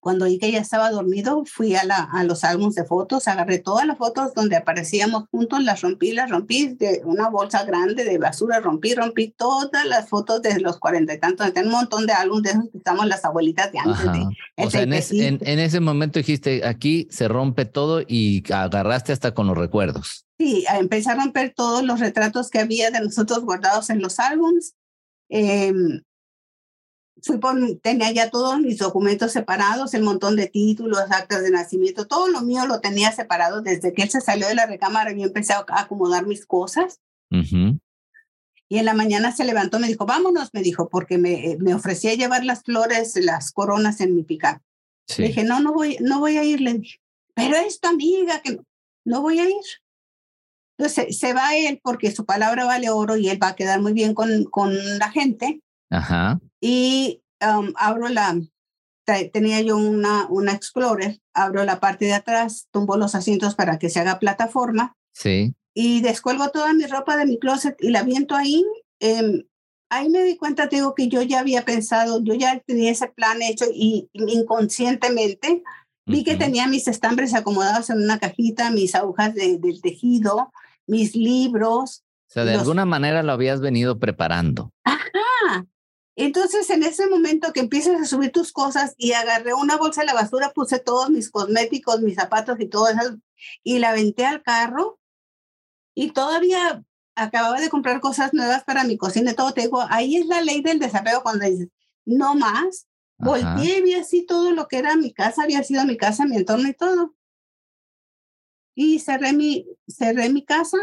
cuando vi que ya estaba dormido, fui a, la, a los álbumes de fotos, agarré todas las fotos donde aparecíamos juntos, las rompí, las rompí de una bolsa grande de basura, rompí, rompí todas las fotos de los cuarenta y tantos. Tengo un montón de álbumes de esos que estamos las abuelitas de antes. de-. O sea, en, ese- en, en ese momento dijiste, aquí se rompe todo y agarraste hasta con los recuerdos. Sí, empecé a romper todos los retratos que había de nosotros guardados en los álbums. Em, fui por, tenía ya todos mis documentos separados, el montón de títulos, actas de nacimiento, todo lo mío lo tenía separado desde que él se salió de la recámara. Yo empecé a acomodar mis cosas Ujú. y en la mañana se levantó, me dijo, vámonos, me dijo, porque me, me ofrecía llevar las flores, las coronas en mi pickup. Sí. Le dije, no, no voy, no voy a ir, le dije, pero es tu amiga, que no, no voy a ir. Entonces se va él porque su palabra vale oro y él va a quedar muy bien con, con la gente. Ajá. Y um, abro la, te- tenía yo una, una Explorer, abro la parte de atrás, tumbo los asientos para que se haga plataforma Sí. y descuelgo toda mi ropa de mi closet y la viento ahí. em, ahí me di cuenta, te digo, que yo ya había pensado, yo ya tenía ese plan hecho y inconscientemente vi que tenía mis estambres acomodados en una cajita, mis agujas de, del tejido, mis libros. O sea, de los- alguna manera lo habías venido preparando. Ajá. Entonces, en ese momento que empiezas a subir tus cosas y agarré una bolsa de la basura, puse todos mis cosméticos, mis zapatos y todo eso, y la aventé al carro y todavía acababa de comprar cosas nuevas para mi cocina y todo. Te digo, ahí es la ley del desapego cuando dices, no más. Volteé y vi así todo lo que era mi casa, había sido mi casa, mi entorno y todo. Y cerré mi, cerré mi casa,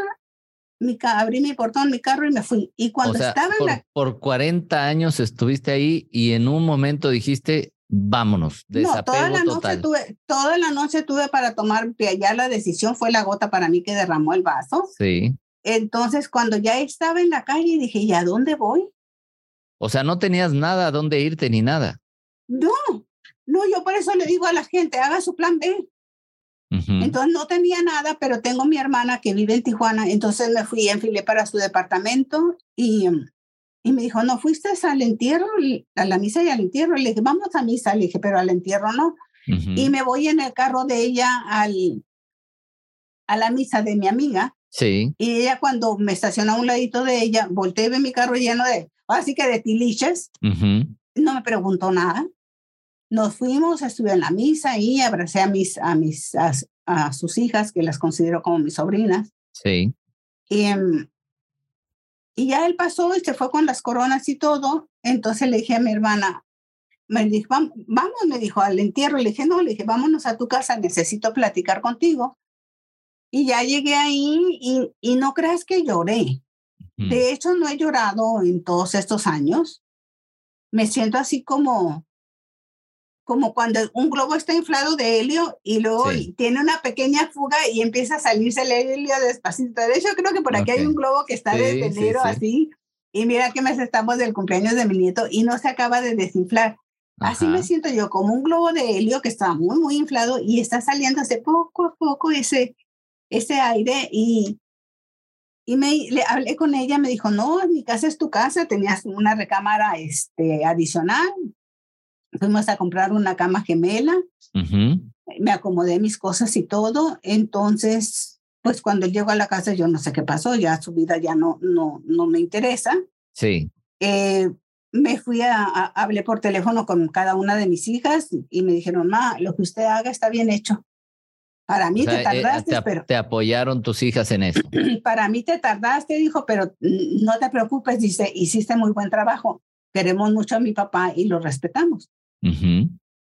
mi, abrí mi portón, mi carro y me fui. Y cuando estaba en la... Por 40 años estuviste ahí y en un momento dijiste, vámonos, desapego no, toda la total. Noche tuve, toda la noche tuve para tomar, ya la decisión fue la gota para mí que derramó el vaso. Sí. Entonces, cuando ya estaba en la calle, dije, ¿y a dónde voy? O sea, no tenías nada a dónde irte ni nada. No, no, yo por eso le digo a la gente, haga su plan B. Entonces no tenía nada, pero tengo mi hermana que vive en Tijuana, entonces me fui, enfilé para su departamento y, y me dijo, ¿no fuiste al entierro, a la misa y al entierro? Le dije, vamos a misa, le dije, pero al entierro no. Y me voy en el carro de ella al, a la misa de mi amiga. Sí. Y ella cuando me estaciona a un ladito de ella, volteé y ve mi carro lleno de, así que de tiliches. No me preguntó nada. Nos fuimos, estuve en la misa y abracé a mis, a mis, a, sus hijas, que las considero como mis sobrinas. Sí. Y, em, y ya él pasó y se fue con las coronas y todo. Entonces le dije a mi hermana, me dijo, vamos, me dijo, al entierro. Le dije, no, le dije, vámonos a tu casa, necesito platicar contigo. Y ya llegué ahí y, y no creas que lloré. De hecho, no he llorado en todos estos años. Me siento así como, como cuando un globo está inflado de helio y luego tiene una pequeña fuga y empieza a salirse el helio despacito. De hecho, creo que por aquí hay un globo que está desde enero así. Y mira que mes estamos del cumpleaños de mi nieto y no se acaba de desinflar. Así me siento yo, como un globo de helio que está muy, muy inflado y está saliéndose poco a poco ese, ese aire. Y, y me le hablé con ella, me dijo, no, mi casa es tu casa, tenías una recámara este, adicional, Fuimos a comprar una cama gemela, me acomodé mis cosas y todo. Entonces, pues cuando llego a la casa yo no sé qué pasó, ya su vida ya no, no, no me interesa. Sí. Eh, me fui a, hablé por teléfono con cada una de mis hijas y me dijeron, ma, lo que usted haga está bien hecho. Para mí te eh, tardaste, te, pero... Te apoyaron tus hijas en eso. Para mí te tardaste, dijo, pero no te preocupes, dice, hiciste muy buen trabajo. Queremos mucho a mi papá y lo respetamos.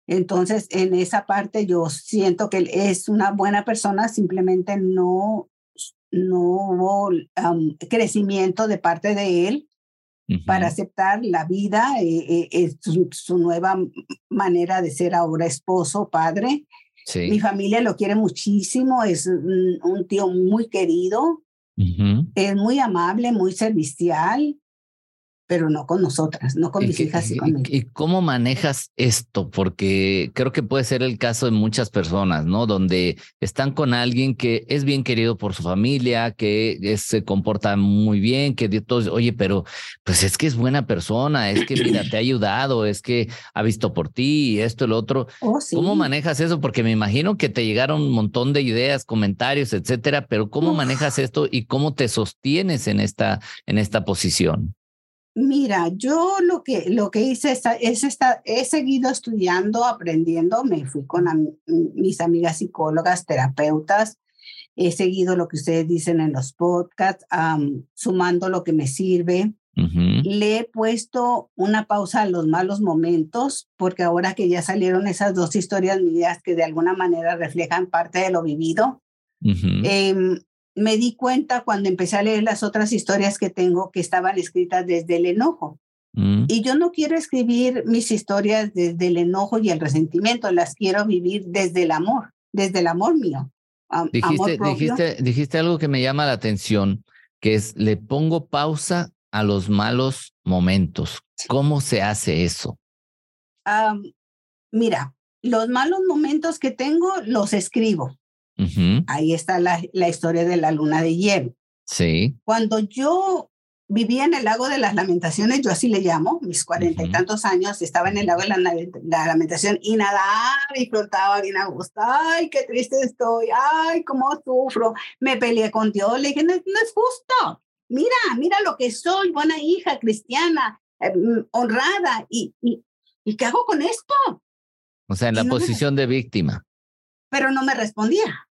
Entonces, en esa parte yo siento que él es una buena persona, simplemente no, no hubo crecimiento de parte de él para aceptar la vida, eh, eh, su, nueva manera de ser ahora esposo, padre. Mi familia lo quiere muchísimo, es un, tío muy querido, es muy amable, muy servicial pero no con nosotras, no con mis hijas y. ¿Y cómo manejas esto? Porque creo que puede ser el caso de muchas personas, ¿no? Donde están con alguien que es bien querido por su familia, que se comporta muy bien, que todos, oye, pero pues es que es buena persona, es que mira, te ha ayudado, es que ha visto por ti esto lo otro. Oh, ¿Cómo manejas eso? Porque me imagino que te llegaron un montón de ideas, comentarios, etcétera, pero ¿cómo manejas esto y cómo te sostienes en esta, en esta posición? Mira, yo lo que, lo que hice es, es esta, he seguido estudiando, aprendiendo, me fui con mis amigas psicólogas, terapeutas, he seguido lo que ustedes dicen en los podcasts, sumando lo que me sirve. Le he puesto una pausa a los malos momentos, porque ahora que ya salieron esas dos historias mías que de alguna manera reflejan parte de lo vivido, me di cuenta cuando empecé a leer las otras historias que tengo que estaban escritas desde el enojo. Mm. Y yo no quiero escribir mis historias desde el enojo y el resentimiento, las quiero vivir desde el amor, desde el amor mío. dijiste, dijiste, dijiste algo que me llama la atención, que es le pongo pausa a los malos momentos. ¿Cómo se hace eso? mira, los malos momentos que tengo los escribo. Ahí está la, la, historia de la luna de hielo. Sí. Cuando yo vivía en el lago de las lamentaciones, yo así le llamo, mis cuarenta y tantos años, estaba en el lago de la, la, lamentación y nadaba y flotaba bien a gusto. Ay, qué triste estoy. Ay, cómo sufro. Me peleé con Dios. Le dije, no, es justo. Mira, mira lo que soy, buena hija, cristiana, eh, mm, honrada. ¿Y, y, ¿Y qué hago con esto? O sea, en la posición de víctima. Pero no me respondía.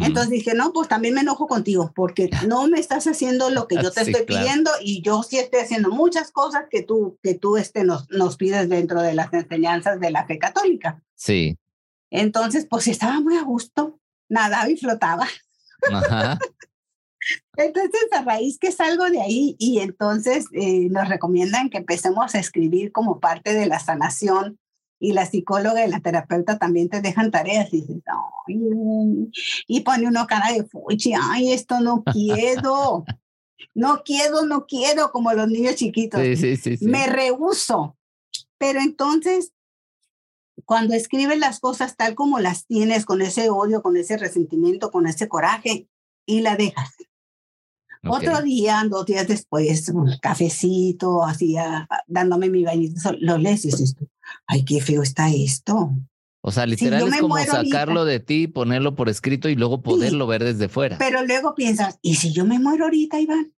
Entonces dije, no, pues también me enojo contigo porque no me estás haciendo lo que yo te estoy pidiendo y yo sí estoy haciendo muchas cosas que tú, que tú este, nos, nos pides dentro de las enseñanzas de la fe católica. Sí. Entonces, pues estaba muy a gusto, nadaba y flotaba. Ajá. Entonces, a raíz que salgo de ahí y entonces eh, nos recomiendan que empecemos a escribir como parte de la sanación y la psicóloga y la terapeuta también te dejan tareas y dices, y pone uno cara de fuchi, ay, esto no quiero, no quiero, no quiero, como los niños chiquitos. Sí, sí, sí, Me rehuso. Pero entonces, cuando escribes las cosas tal como las tienes, con ese odio, con ese resentimiento, con ese coraje, y la dejas. Otro día, dos días después, un cafecito, así, dándome mi bañito, lo lees y dices, ay, qué feo está esto. O sea, literal es como sacarlo de ti, ponerlo por escrito y luego poderlo ver desde fuera. Pero luego piensas, ¿y si yo me muero ahorita, Iván?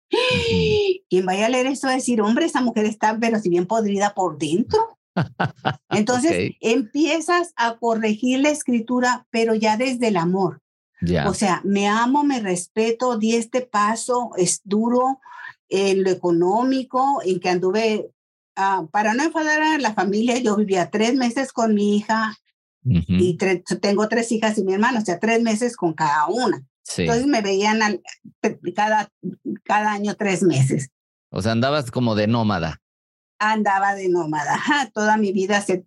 Quien vaya a leer esto va a decir, hombre, esa mujer está, pero si bien podrida por dentro. Entonces empiezas a corregir la escritura, pero ya desde el amor. O sea, me amo, me respeto, di este paso, es duro en lo económico, en que anduve, ah, para no enfadar a la familia, yo vivía tres meses con mi hija y tengo tres hijas y mi hermano, o sea, tres meses con cada una. Entonces me veían cada, cada año tres meses. O sea, andabas como de nómada andaba de nómada. Toda mi vida se,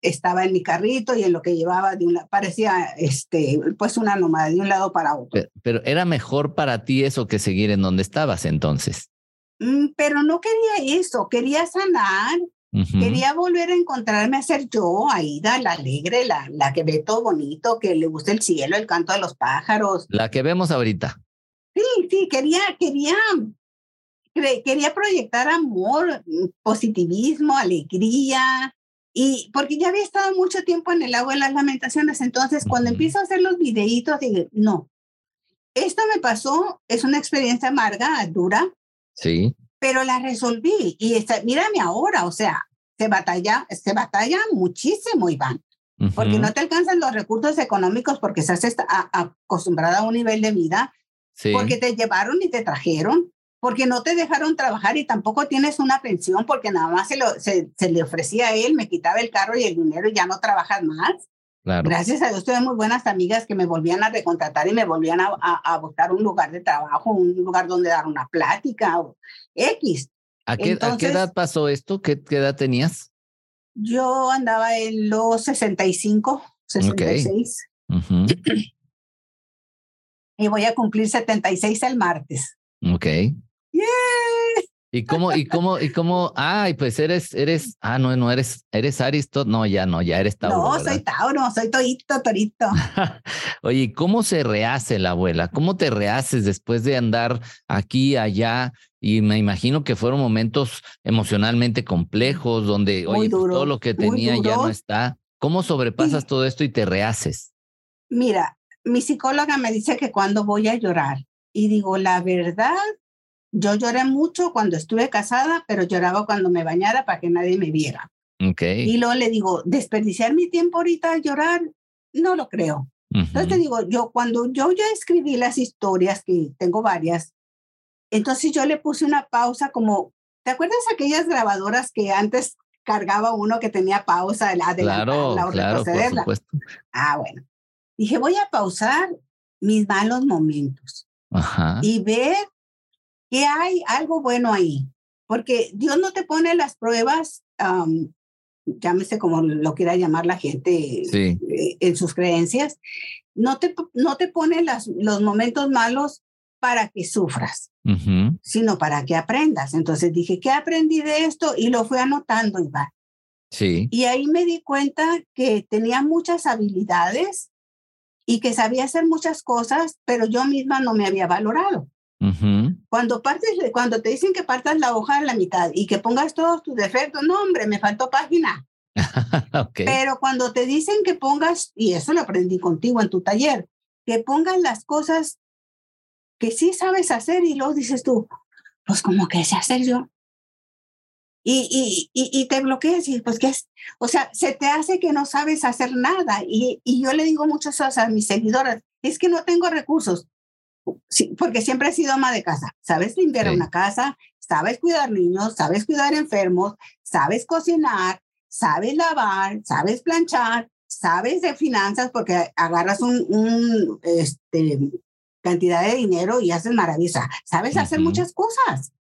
estaba en mi carrito y en lo que llevaba de una, parecía este, pues una nómada de un lado para otro. Pero, era mejor para ti eso que seguir en donde estabas entonces. Mm, pero no quería eso, quería sanar. Quería volver a encontrarme a ser yo, Aida, la alegre, la, la que ve todo bonito, que le gusta el cielo, el canto de los pájaros. La que vemos ahorita. Sí, sí, quería, quería quería proyectar amor, positivismo, alegría, y porque ya había estado mucho tiempo en el agua de las lamentaciones, entonces cuando empiezo a hacer los videitos, dije, no, esto me pasó, es una experiencia amarga, dura. Sí. Pero la resolví y está, mírame ahora, o sea, se batalla, se batalla muchísimo, Iván, porque no te alcanzan los recursos económicos porque estás acostumbrada a un nivel de vida, sí. porque te llevaron y te trajeron, porque no te dejaron trabajar y tampoco tienes una pensión porque nada más se, lo, se, le ofrecía a él, me quitaba el carro y el dinero y ya no trabajas más. Gracias a Dios tuve muy buenas amigas que me volvían a recontratar y me volvían a, a, buscar un lugar de trabajo, un lugar donde dar una plática o X. ¿A qué, ¿a qué edad pasó esto? ¿Qué, ¿Qué, edad tenías? Yo andaba en los 65, 66. Y voy a cumplir 76 el martes. Ok. ¿Y cómo, y cómo, y cómo, ay, pues eres, eres, ah, no, no eres, eres Aristot, no, ya no, ya eres Tauro. No, soy Tauro, soy Torito, Torito. Oye, ¿cómo se rehace la abuela? ¿Cómo te rehaces después de andar aquí, allá? Y me imagino que fueron momentos emocionalmente complejos, donde, oye, pues, todo lo que tenía ya no está. ¿Cómo sobrepasas todo esto y te rehaces? Mira, mi psicóloga me dice que cuando voy a llorar, y digo, la verdad, yo lloré mucho cuando estuve casada, pero lloraba cuando me bañara para que nadie me viera. Okay. Y luego le digo, desperdiciar mi tiempo ahorita a llorar, no lo creo. Entonces te digo, yo cuando yo ya escribí las historias, que tengo varias, entonces yo le puse una pausa como, ¿te acuerdas aquellas grabadoras que antes cargaba uno que tenía pausa, adelantarla o claro, retrocederla? Ah, bueno. Dije, voy a pausar mis malos momentos y ver que hay algo bueno ahí. Porque Dios no te pone las pruebas, llámese como lo quiera llamar la gente eh, en sus creencias, no te, no te pone las, los momentos malos para que sufras, sino para que aprendas. Entonces dije, ¿qué aprendí de esto? Y lo fui anotando, Iván. Sí. Y ahí me di cuenta que tenía muchas habilidades y que sabía hacer muchas cosas, pero yo misma no me había valorado. Cuando partes, cuando te dicen que partas la hoja a la mitad y que pongas todos tus defectos, no, hombre, me faltó página. Pero cuando te dicen que pongas, y eso lo aprendí contigo en tu taller, que pongas las cosas que sí sabes hacer y luego dices tú, pues como que sé hacer yo y, y, y, te bloqueas y pues qué es, o sea, se te hace que no sabes hacer nada y, y yo le digo muchas cosas a mis seguidoras, es que no tengo recursos. Sí, porque siempre he sido ama de casa. Sabes limpiar una casa, sabes cuidar niños, sabes cuidar enfermos, sabes cocinar, sabes lavar, sabes planchar, sabes de finanzas porque agarras un, un este, cantidad de dinero y haces maravillas. Sabes hacer muchas cosas.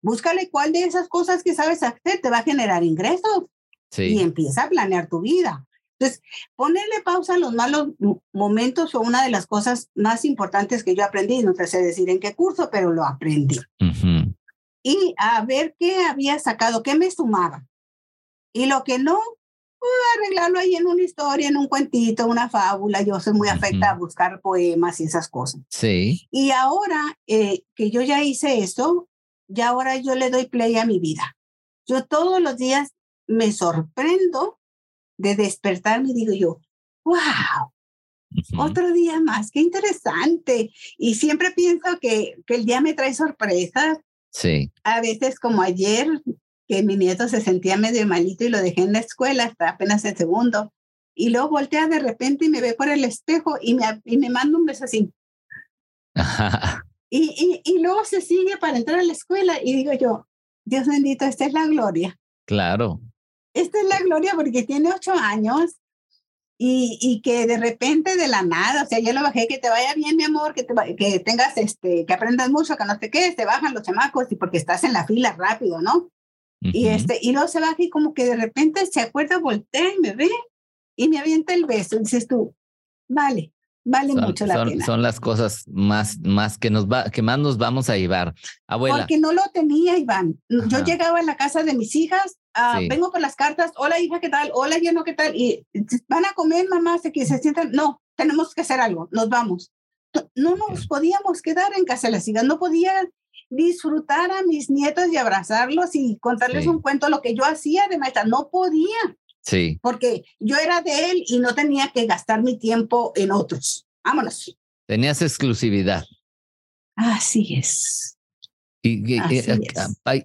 Búscale cuál de esas cosas que sabes hacer te va a generar ingresos. Y empieza a planear tu vida. Entonces, ponerle pausa a los malos momentos fue una de las cosas más importantes que yo aprendí. No te sé decir en qué curso, pero lo aprendí. Y a ver qué había sacado, qué me sumaba. Y lo que no, pues, arreglarlo ahí en una historia, en un cuentito, una fábula. Yo soy muy afecta a buscar poemas y esas cosas. Sí. Y ahora eh, que yo ya hice eso, ya ahora yo le doy play a mi vida. Yo todos los días me sorprendo de despertarme digo yo, wow, otro día más, qué interesante. Y siempre pienso que, que el día me trae sorpresas. Sí. A veces como ayer, que mi nieto se sentía medio malito y lo dejé en la escuela hasta apenas el segundo. Y luego voltea de repente y me ve por el espejo y me, y me manda un beso así. y, y, y luego se sigue para entrar a la escuela y digo yo, Dios bendito, esta es la gloria. Claro. Esta es la gloria porque tiene ocho años y, y, que de repente de la nada, o sea, yo lo bajé, que te vaya bien, mi amor, que, te, que tengas, este, que aprendas mucho, que no sé qué, te bajan los chamacos y porque estás en la fila rápido, ¿no? Y este, y luego se baja y como que de repente se acuerda, voltea y me ve y me avienta el beso. Y dices tú, vale, vale mucho la pena. Son las cosas más, más que nos va, que más nos vamos a llevar. Abuela. Porque no lo tenía, Iván. Yo llegaba a la casa de mis hijas, ah, vengo con las cartas, hola hija, ¿qué tal? Hola, lleno, ¿qué tal? Y van a comer, mamá, se, se sientan. No, tenemos que hacer algo, nos vamos. No nos podíamos quedar en casa de las hijas, no podía disfrutar a mis nietos y abrazarlos y contarles un cuento, lo que yo hacía de maestra, no podía. Sí. Porque yo era de él y no tenía que gastar mi tiempo en otros. Vámonos. Tenías exclusividad. Así es. Y,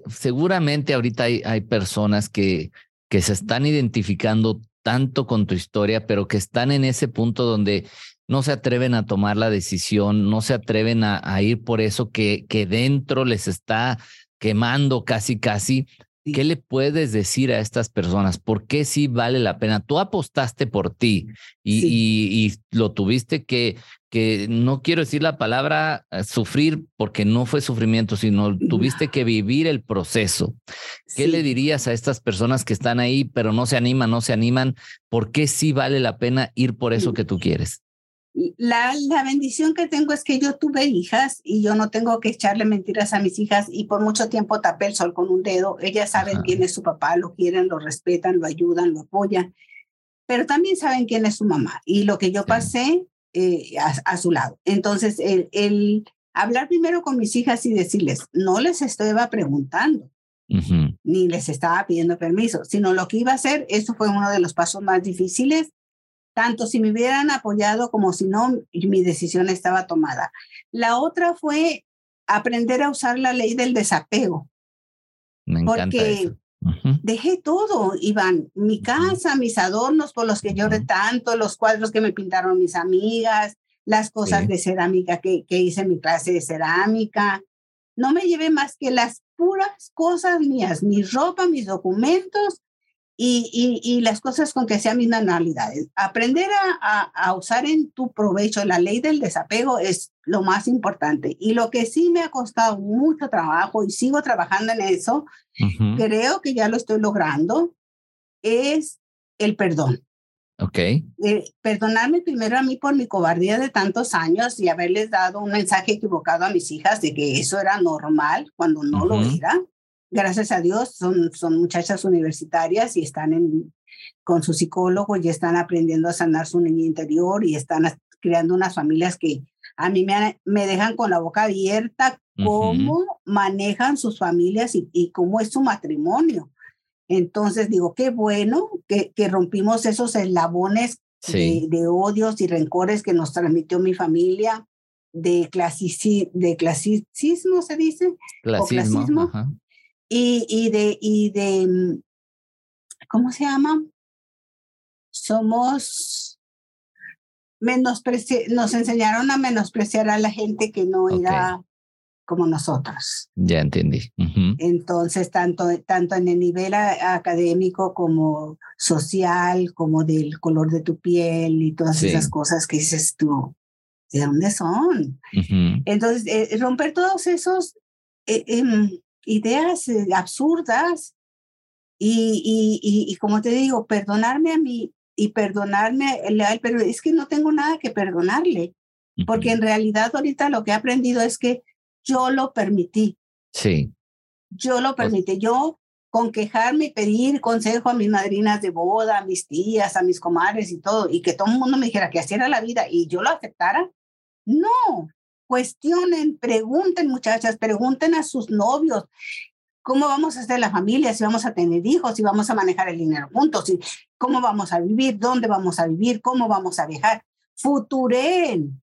seguramente ahorita hay, hay personas que, que se están identificando tanto con tu historia, pero que están en ese punto donde no se atreven a tomar la decisión, no se atreven a, ir por eso que, que dentro les está quemando casi, casi. ¿Qué le puedes decir a estas personas? ¿Por qué sí vale la pena? Tú apostaste por ti y, y, lo tuviste que, que, no quiero decir la palabra eh, sufrir porque no fue sufrimiento, sino tuviste que vivir el proceso. ¿Qué le dirías a estas personas que están ahí, pero no se animan, no se animan? ¿Por qué sí vale la pena ir por eso que tú quieres? la, la, bendición que tengo es que yo tuve hijas y yo no tengo que echarle mentiras a mis hijas y por mucho tiempo tapé el sol con un dedo. Ellas saben quién es su papá, lo quieren, lo respetan, lo ayudan, lo apoyan, pero también saben quién es su mamá y lo que yo pasé eh, a, su lado. Entonces, el, el, hablar primero con mis hijas y decirles, no les estaba preguntando. Ni les estaba pidiendo permiso, sino lo que iba a hacer, eso fue uno de los pasos más difíciles tanto si me hubieran apoyado como si no, mi decisión estaba tomada. La otra fue aprender a usar la ley del desapego. Me encanta porque dejé todo, Iván, mi casa, mis adornos por los que lloré tanto, los cuadros que me pintaron mis amigas, las cosas de cerámica que, que hice en mi clase de cerámica. No me llevé más que las puras cosas mías, mi ropa, mis documentos y, y, las cosas con que sean mis manualidades. Aprender a, a, usar en tu provecho la ley del desapego es lo más importante. Y lo que sí me ha costado mucho trabajo y sigo trabajando en eso, creo que ya lo estoy logrando, es el perdón. Ok. Eh, perdonarme primero a mí por mi cobardía de tantos años y haberles dado un mensaje equivocado a mis hijas de que eso era normal cuando no lo era gracias a Dios, son, son muchachas universitarias y están en, con su psicólogo y están aprendiendo a sanar su niño interior y están creando unas familias que a mí me, me dejan con la boca abierta cómo manejan sus familias y, cómo es su matrimonio. Entonces digo, qué bueno que, que rompimos esos eslabones de, de, odios y rencores que nos transmitió mi familia, de, de clasicismo, se dice, clasismo, y, y, de, y de, mm, ¿cómo se llama? Somos, nos enseñaron a menospreciar a la gente que no era como nosotros. Ya entendí. Entonces, tanto, tanto en el nivel académico como social, como del color de tu piel y todas esas cosas que dices tú, ¿de dónde son? Entonces, eh, romper todos esos eh, em, ideas eh, absurdas y, y, y, como te digo, perdonarme a mí y perdonarme pero es que no tengo nada que perdonarle, porque en realidad ahorita lo que he aprendido es que yo lo permití. Sí. Yo lo permití. Yo con quejarme y pedir consejo a mis madrinas de boda, a mis tías, a mis comadres y todo, y que todo el mundo me dijera que así era la vida y yo lo aceptara. No, cuestionen, pregunten muchachas, pregunten a sus novios, cómo vamos a hacer la familia, si vamos a tener hijos, si vamos a manejar el dinero juntos, si, cómo vamos a vivir, dónde vamos a vivir, cómo vamos a viajar. Futuren.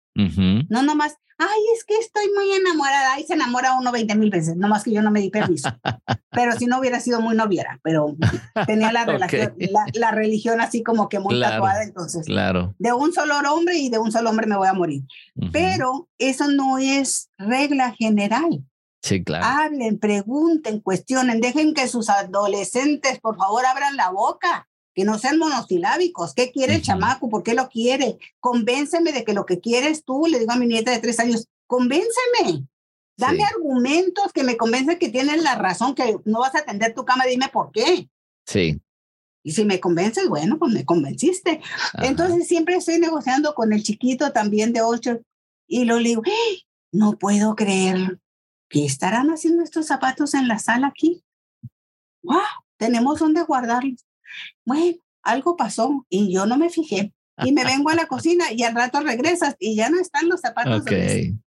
No nomás, ay, es que estoy muy enamorada, y se enamora uno 20 mil veces, nomás que yo no me di permiso. pero si no hubiera sido muy noviera, pero tenía la, relación, la, religión así como que muy tatuada, entonces, claro. de un solo hombre y de un solo hombre me voy a morir. Pero eso no es regla general. Sí, claro. Hablen, pregunten, cuestionen, dejen que sus adolescentes, por favor, abran la boca que no sean monosilábicos. ¿Qué quiere el chamaco? ¿Por qué lo quiere? Convénceme de que lo que quieres tú, le digo a mi nieta de tres años, convénceme. Dame argumentos que me convencen que tienes la razón, que no vas a atender tu cama, dime por qué. Sí. Y si me convences, bueno, pues me convenciste. Entonces siempre estoy negociando con el chiquito también de ocho y lo digo, no puedo creer que estarán haciendo estos zapatos en la sala aquí. ¡Wow! Tenemos donde guardarlos bueno, algo pasó y yo no me fijé. Y me vengo a la cocina y al rato regresas y ya no están los zapatos.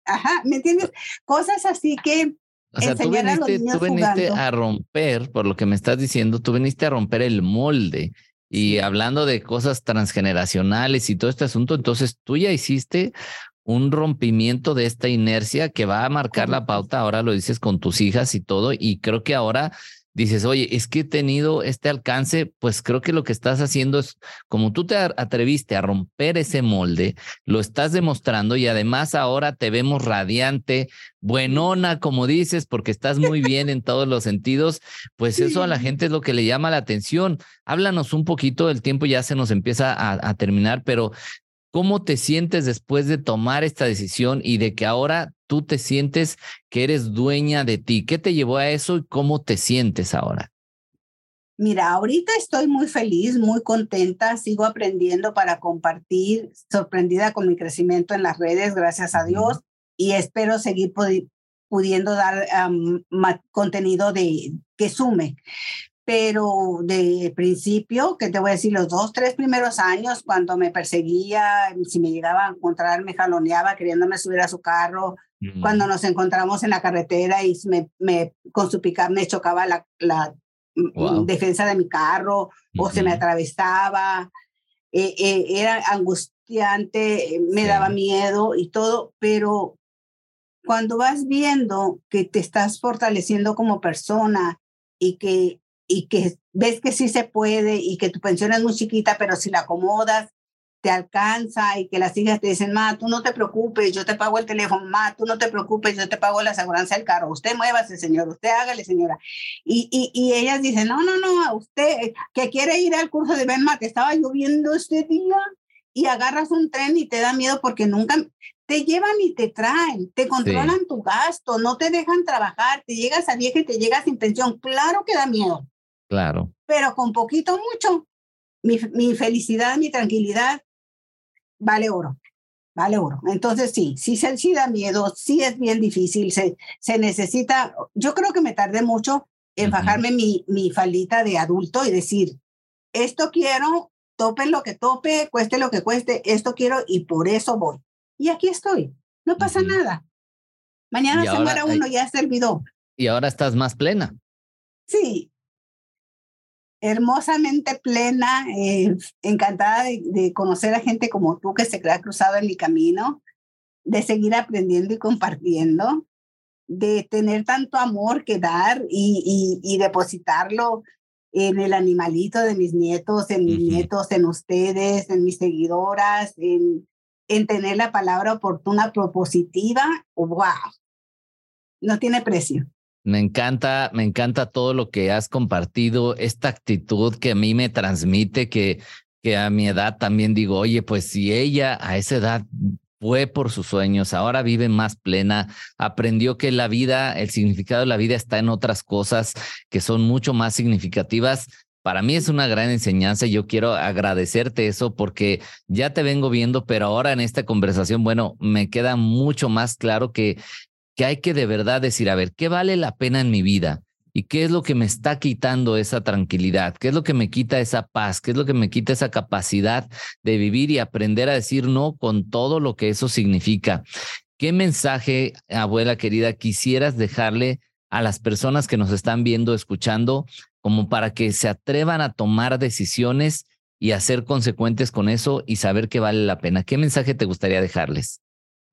Ajá, ¿me entiendes? Cosas así que o sea, tú viniste, tú viniste a romper, por lo que me estás diciendo, tú viniste a romper el molde. Y hablando de cosas transgeneracionales y todo este asunto, entonces tú ya hiciste un rompimiento de esta inercia que va a marcar la pauta, ahora lo dices con tus hijas y todo, y creo que ahora dices, oye, es que he tenido este alcance, pues creo que lo que estás haciendo es, como tú te atreviste a romper ese molde, lo estás demostrando y además ahora te vemos radiante, buenona, como dices, porque estás muy bien en todos los sentidos, pues eso a la gente es lo que le llama la atención. Háblanos un poquito, el tiempo ya se nos empieza a, a terminar, pero ¿Cómo te sientes después de tomar esta decisión y de que ahora tú te sientes que eres dueña de ti? ¿Qué te llevó a eso y cómo te sientes ahora? Mira, ahorita estoy muy feliz, muy contenta, sigo aprendiendo para compartir, sorprendida con mi crecimiento en las redes, gracias a Dios, y espero seguir pudiendo dar contenido de, que sume pero de principio, que te voy a decir, los dos, tres primeros años, cuando me perseguía, si me llegaba a encontrar, me jaloneaba queriéndome subir a su carro, cuando nos encontramos en la carretera y me, me con su picar me chocaba la, la mm, defensa de mi carro o se me atravesaba, eh, eh, era angustiante, me daba miedo y todo, pero cuando vas viendo que te estás fortaleciendo como persona y que y que ves que sí se puede y que tu pensión es muy chiquita, pero si la acomodas, te alcanza y que las hijas te dicen, ma, tú no te preocupes, yo te pago el teléfono, ma, tú no te preocupes, yo te pago la aseguranza del carro, usted muévase, señor, usted hágale, señora. Y, y, y ellas dicen, no, no, no, usted que quiere ir al curso de Benma, que estaba lloviendo este día, y agarras un tren y te da miedo porque nunca te llevan y te traen, te controlan tu gasto, no te dejan trabajar, te llegas a vieja y te llegas sin pensión. Claro que da miedo. Claro. Pero con poquito, mucho, mi, mi felicidad, mi tranquilidad, vale oro, vale oro. Entonces sí, sí, sí da miedo, sí es bien difícil, se, se necesita, yo creo que me tardé mucho en bajarme mi, mi faldita de adulto y decir, esto quiero, tope lo que tope, cueste lo que cueste, esto quiero y por eso voy. Y aquí estoy, no pasa nada. Mañana se muera uno, ya se olvidó. Y ahora estás más plena. Sí, hermosamente plena, eh, encantada de, conocer a gente como tú que se ha cruzado en mi camino, de seguir aprendiendo y compartiendo, de tener tanto amor que dar y, y, depositarlo en el animalito de mis nietos, en mis nietos, en ustedes, en mis seguidoras, en, en tener la palabra oportuna, propositiva, wow, no tiene precio. Me encanta, me encanta todo lo que has compartido, esta actitud que a mí me transmite, que, que a mi edad también digo, oye, pues si ella a esa edad fue por sus sueños, ahora vive más plena, aprendió que la vida, el significado de la vida está en otras cosas que son mucho más significativas. Para mí es una gran enseñanza y yo quiero agradecerte eso porque ya te vengo viendo, pero ahora en esta conversación, bueno, me queda mucho más claro que, que hay que de verdad decir, a ver, ¿qué vale la pena en mi vida? ¿Y qué es lo que me está quitando esa tranquilidad? ¿Qué es lo que me quita esa paz? ¿Qué es lo que me quita esa capacidad de vivir y aprender a decir no con todo lo que eso significa? ¿Qué mensaje, abuela querida, quisieras dejarle a las personas que nos están viendo, escuchando, como para que se atrevan a tomar decisiones y a ser consecuentes con eso y saber que vale la pena? ¿Qué mensaje te gustaría dejarles?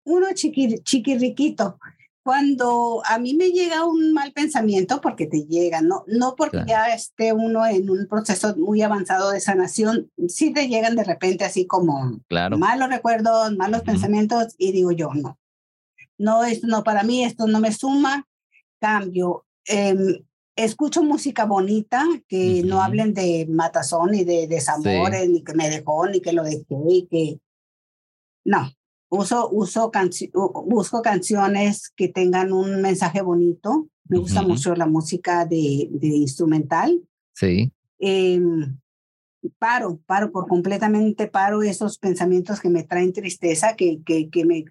Uno chiqui, chiquirriquito cuando a mí me llega un mal pensamiento, porque te llega, no, no porque ya esté uno en un proceso muy avanzado de sanación, sí te llegan de repente así como malos recuerdos, malos pensamientos, y digo yo, no, no, esto no para mí, esto no me suma, cambio. Em, escucho música bonita, que no hablen de matazón, ni de desamores, ni que me dejó, ni que lo dejé, y que... No, uso, uso busco canciones que tengan un mensaje bonito. Me gusta mucho la música de, de instrumental. Sí. Em, paro, paro por completamente, paro esos pensamientos que me traen tristeza, que, que, que me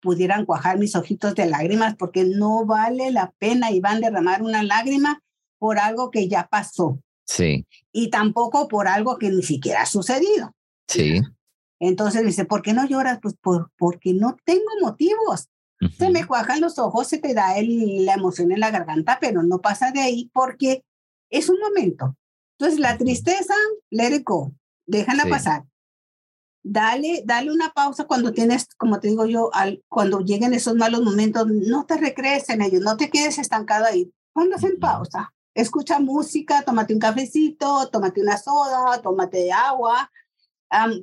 pudieran cuajar mis ojitos de lágrimas, porque no vale la pena, y van a derramar una lágrima por algo que ya pasó. Sí. Y tampoco por algo que ni siquiera ha sucedido. Sí. Entonces dice, ¿por qué no lloras? Pues por, porque no tengo motivos. Se me cuajan los ojos, se te da el, la emoción en la garganta, pero no pasa de ahí porque es un momento. Entonces la tristeza, let it go, déjala pasar. Dale, dale una pausa cuando tienes, como te digo yo, al, cuando lleguen esos malos momentos, no te recrees en ellos, no te quedes estancado ahí. Póngase en pausa, escucha música, tómate un cafecito, tómate una soda, tómate agua,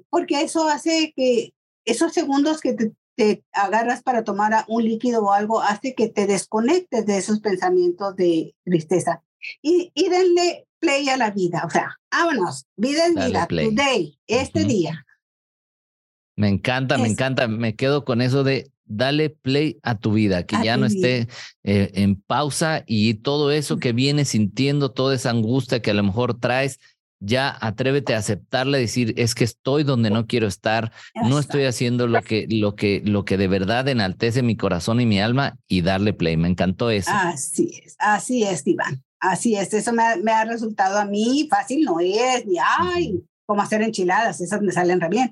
porque eso hace que esos segundos que te, agarras para tomar un líquido o algo hace que te desconectes de esos pensamientos de tristeza. Y, y denle play a la vida, o sea, vámonos, vida en vida, today, este día. Me encanta, me encanta, me quedo con eso de dale play a tu vida, que ya no esté eh, en pausa y todo eso que vienes sintiendo, toda esa angustia que a lo mejor traes, ya atrévete a aceptarla, decir, es que estoy donde no quiero estar, no estoy haciendo lo que, lo que, lo que de verdad enaltece mi corazón y mi alma y darle play. Me encantó eso. Así es, así es, Iván. Así es, eso me ha, me ha resultado a mí fácil, no es, ni ay, como hacer enchiladas, esas me salen re bien.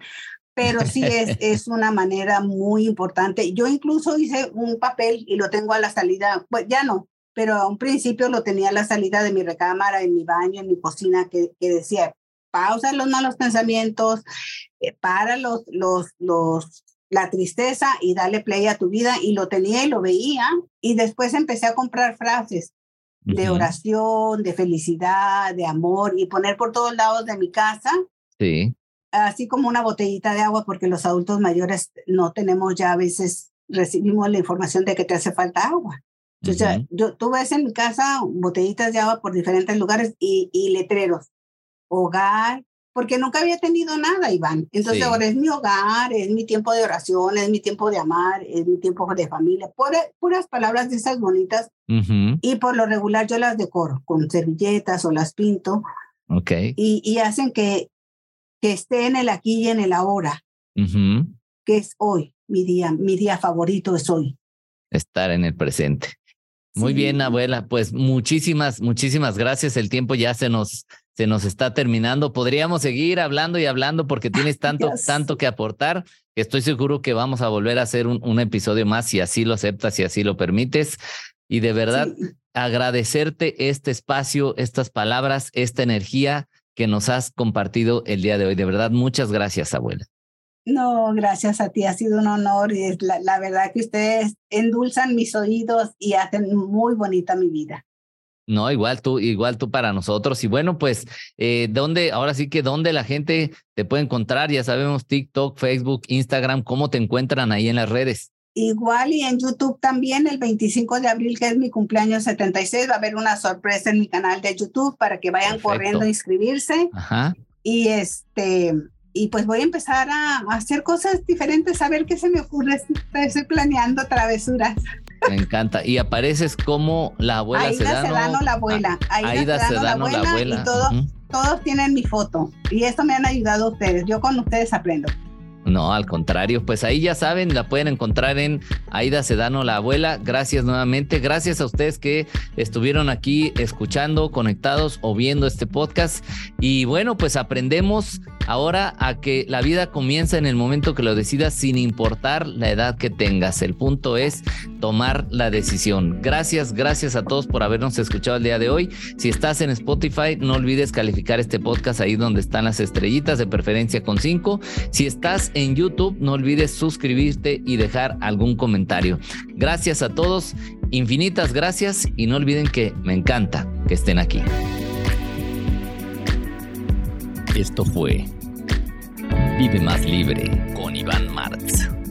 Pero sí es, es una manera muy importante. Yo incluso hice un papel y lo tengo a la salida, pues ya no, pero a un principio lo tenía a la salida de mi recámara, en mi baño, en mi cocina, que, que decía, pausa los malos pensamientos, eh, para los, los, los, la tristeza y dale play a tu vida. Y lo tenía y lo veía. Y después empecé a comprar frases de oración, de felicidad, de amor y poner por todos lados de mi casa. Sí. Así como una botellita de agua, porque los adultos mayores no tenemos ya a veces, recibimos la información de que te hace falta agua. Entonces, yo, tú ves en mi casa botellitas de agua por diferentes lugares y, y letreros. Hogar, porque nunca había tenido nada, Iván. Entonces ahora es mi hogar, es mi tiempo de oración, es mi tiempo de amar, es mi tiempo de familia. puras palabras de esas bonitas. Y por lo regular yo las decoro con servilletas o las pinto. Ok. Y, y hacen que, que esté en el aquí y en el ahora. Que es hoy, mi día, mi día favorito es hoy. Estar en el presente. Muy bien, abuela. Pues muchísimas, muchísimas gracias. El tiempo ya se nos, se nos está terminando. Podríamos seguir hablando y hablando porque tienes tanto, tanto que aportar. Estoy seguro que vamos a volver a hacer un, episodio más si así lo aceptas, si así lo permites. Y de verdad, agradecerte este espacio, estas palabras, esta energía que nos has compartido el día de hoy. De verdad, muchas gracias, abuela. No, gracias a ti, ha sido un honor y es la, la verdad que ustedes endulzan mis oídos y hacen muy bonita mi vida. No, igual tú, igual tú para nosotros. Y bueno, pues, eh, ¿dónde, ahora sí que dónde la gente te puede encontrar? Ya sabemos TikTok, Facebook, Instagram, ¿cómo te encuentran ahí en las redes? Igual y en YouTube también, el 25 de abril, que es mi cumpleaños 76, va a haber una sorpresa en mi canal de YouTube para que vayan corriendo a inscribirse. Ajá. Y este, y pues voy a empezar a, hacer cosas diferentes, a ver qué se me ocurre. Estoy planeando travesuras. Me encanta. Y apareces como la abuela Aida Sedano. Sedano, la abuela. Aida, Sedano, la abuela. Y todos tienen mi foto. Y esto me han ayudado ustedes. Yo con ustedes aprendo. No, al contrario, pues ahí ya saben, la pueden encontrar en Aida Sedano, la abuela. Gracias nuevamente, gracias a ustedes que estuvieron aquí escuchando, conectados o viendo este podcast. Y bueno, pues aprendemos ahora a que la vida comienza en el momento que lo decidas sin importar la edad que tengas. El punto es tomar la decisión. Gracias, gracias a todos por habernos escuchado el día de hoy. Si estás en Spotify, no olvides calificar este podcast ahí donde están las estrellitas, de preferencia con cinco. Si estás en YouTube, no olvides suscribirte y dejar algún comentario. Gracias a todos, infinitas gracias y no olviden que me encanta que estén aquí. Esto fue Vive más libre con Iván Martz.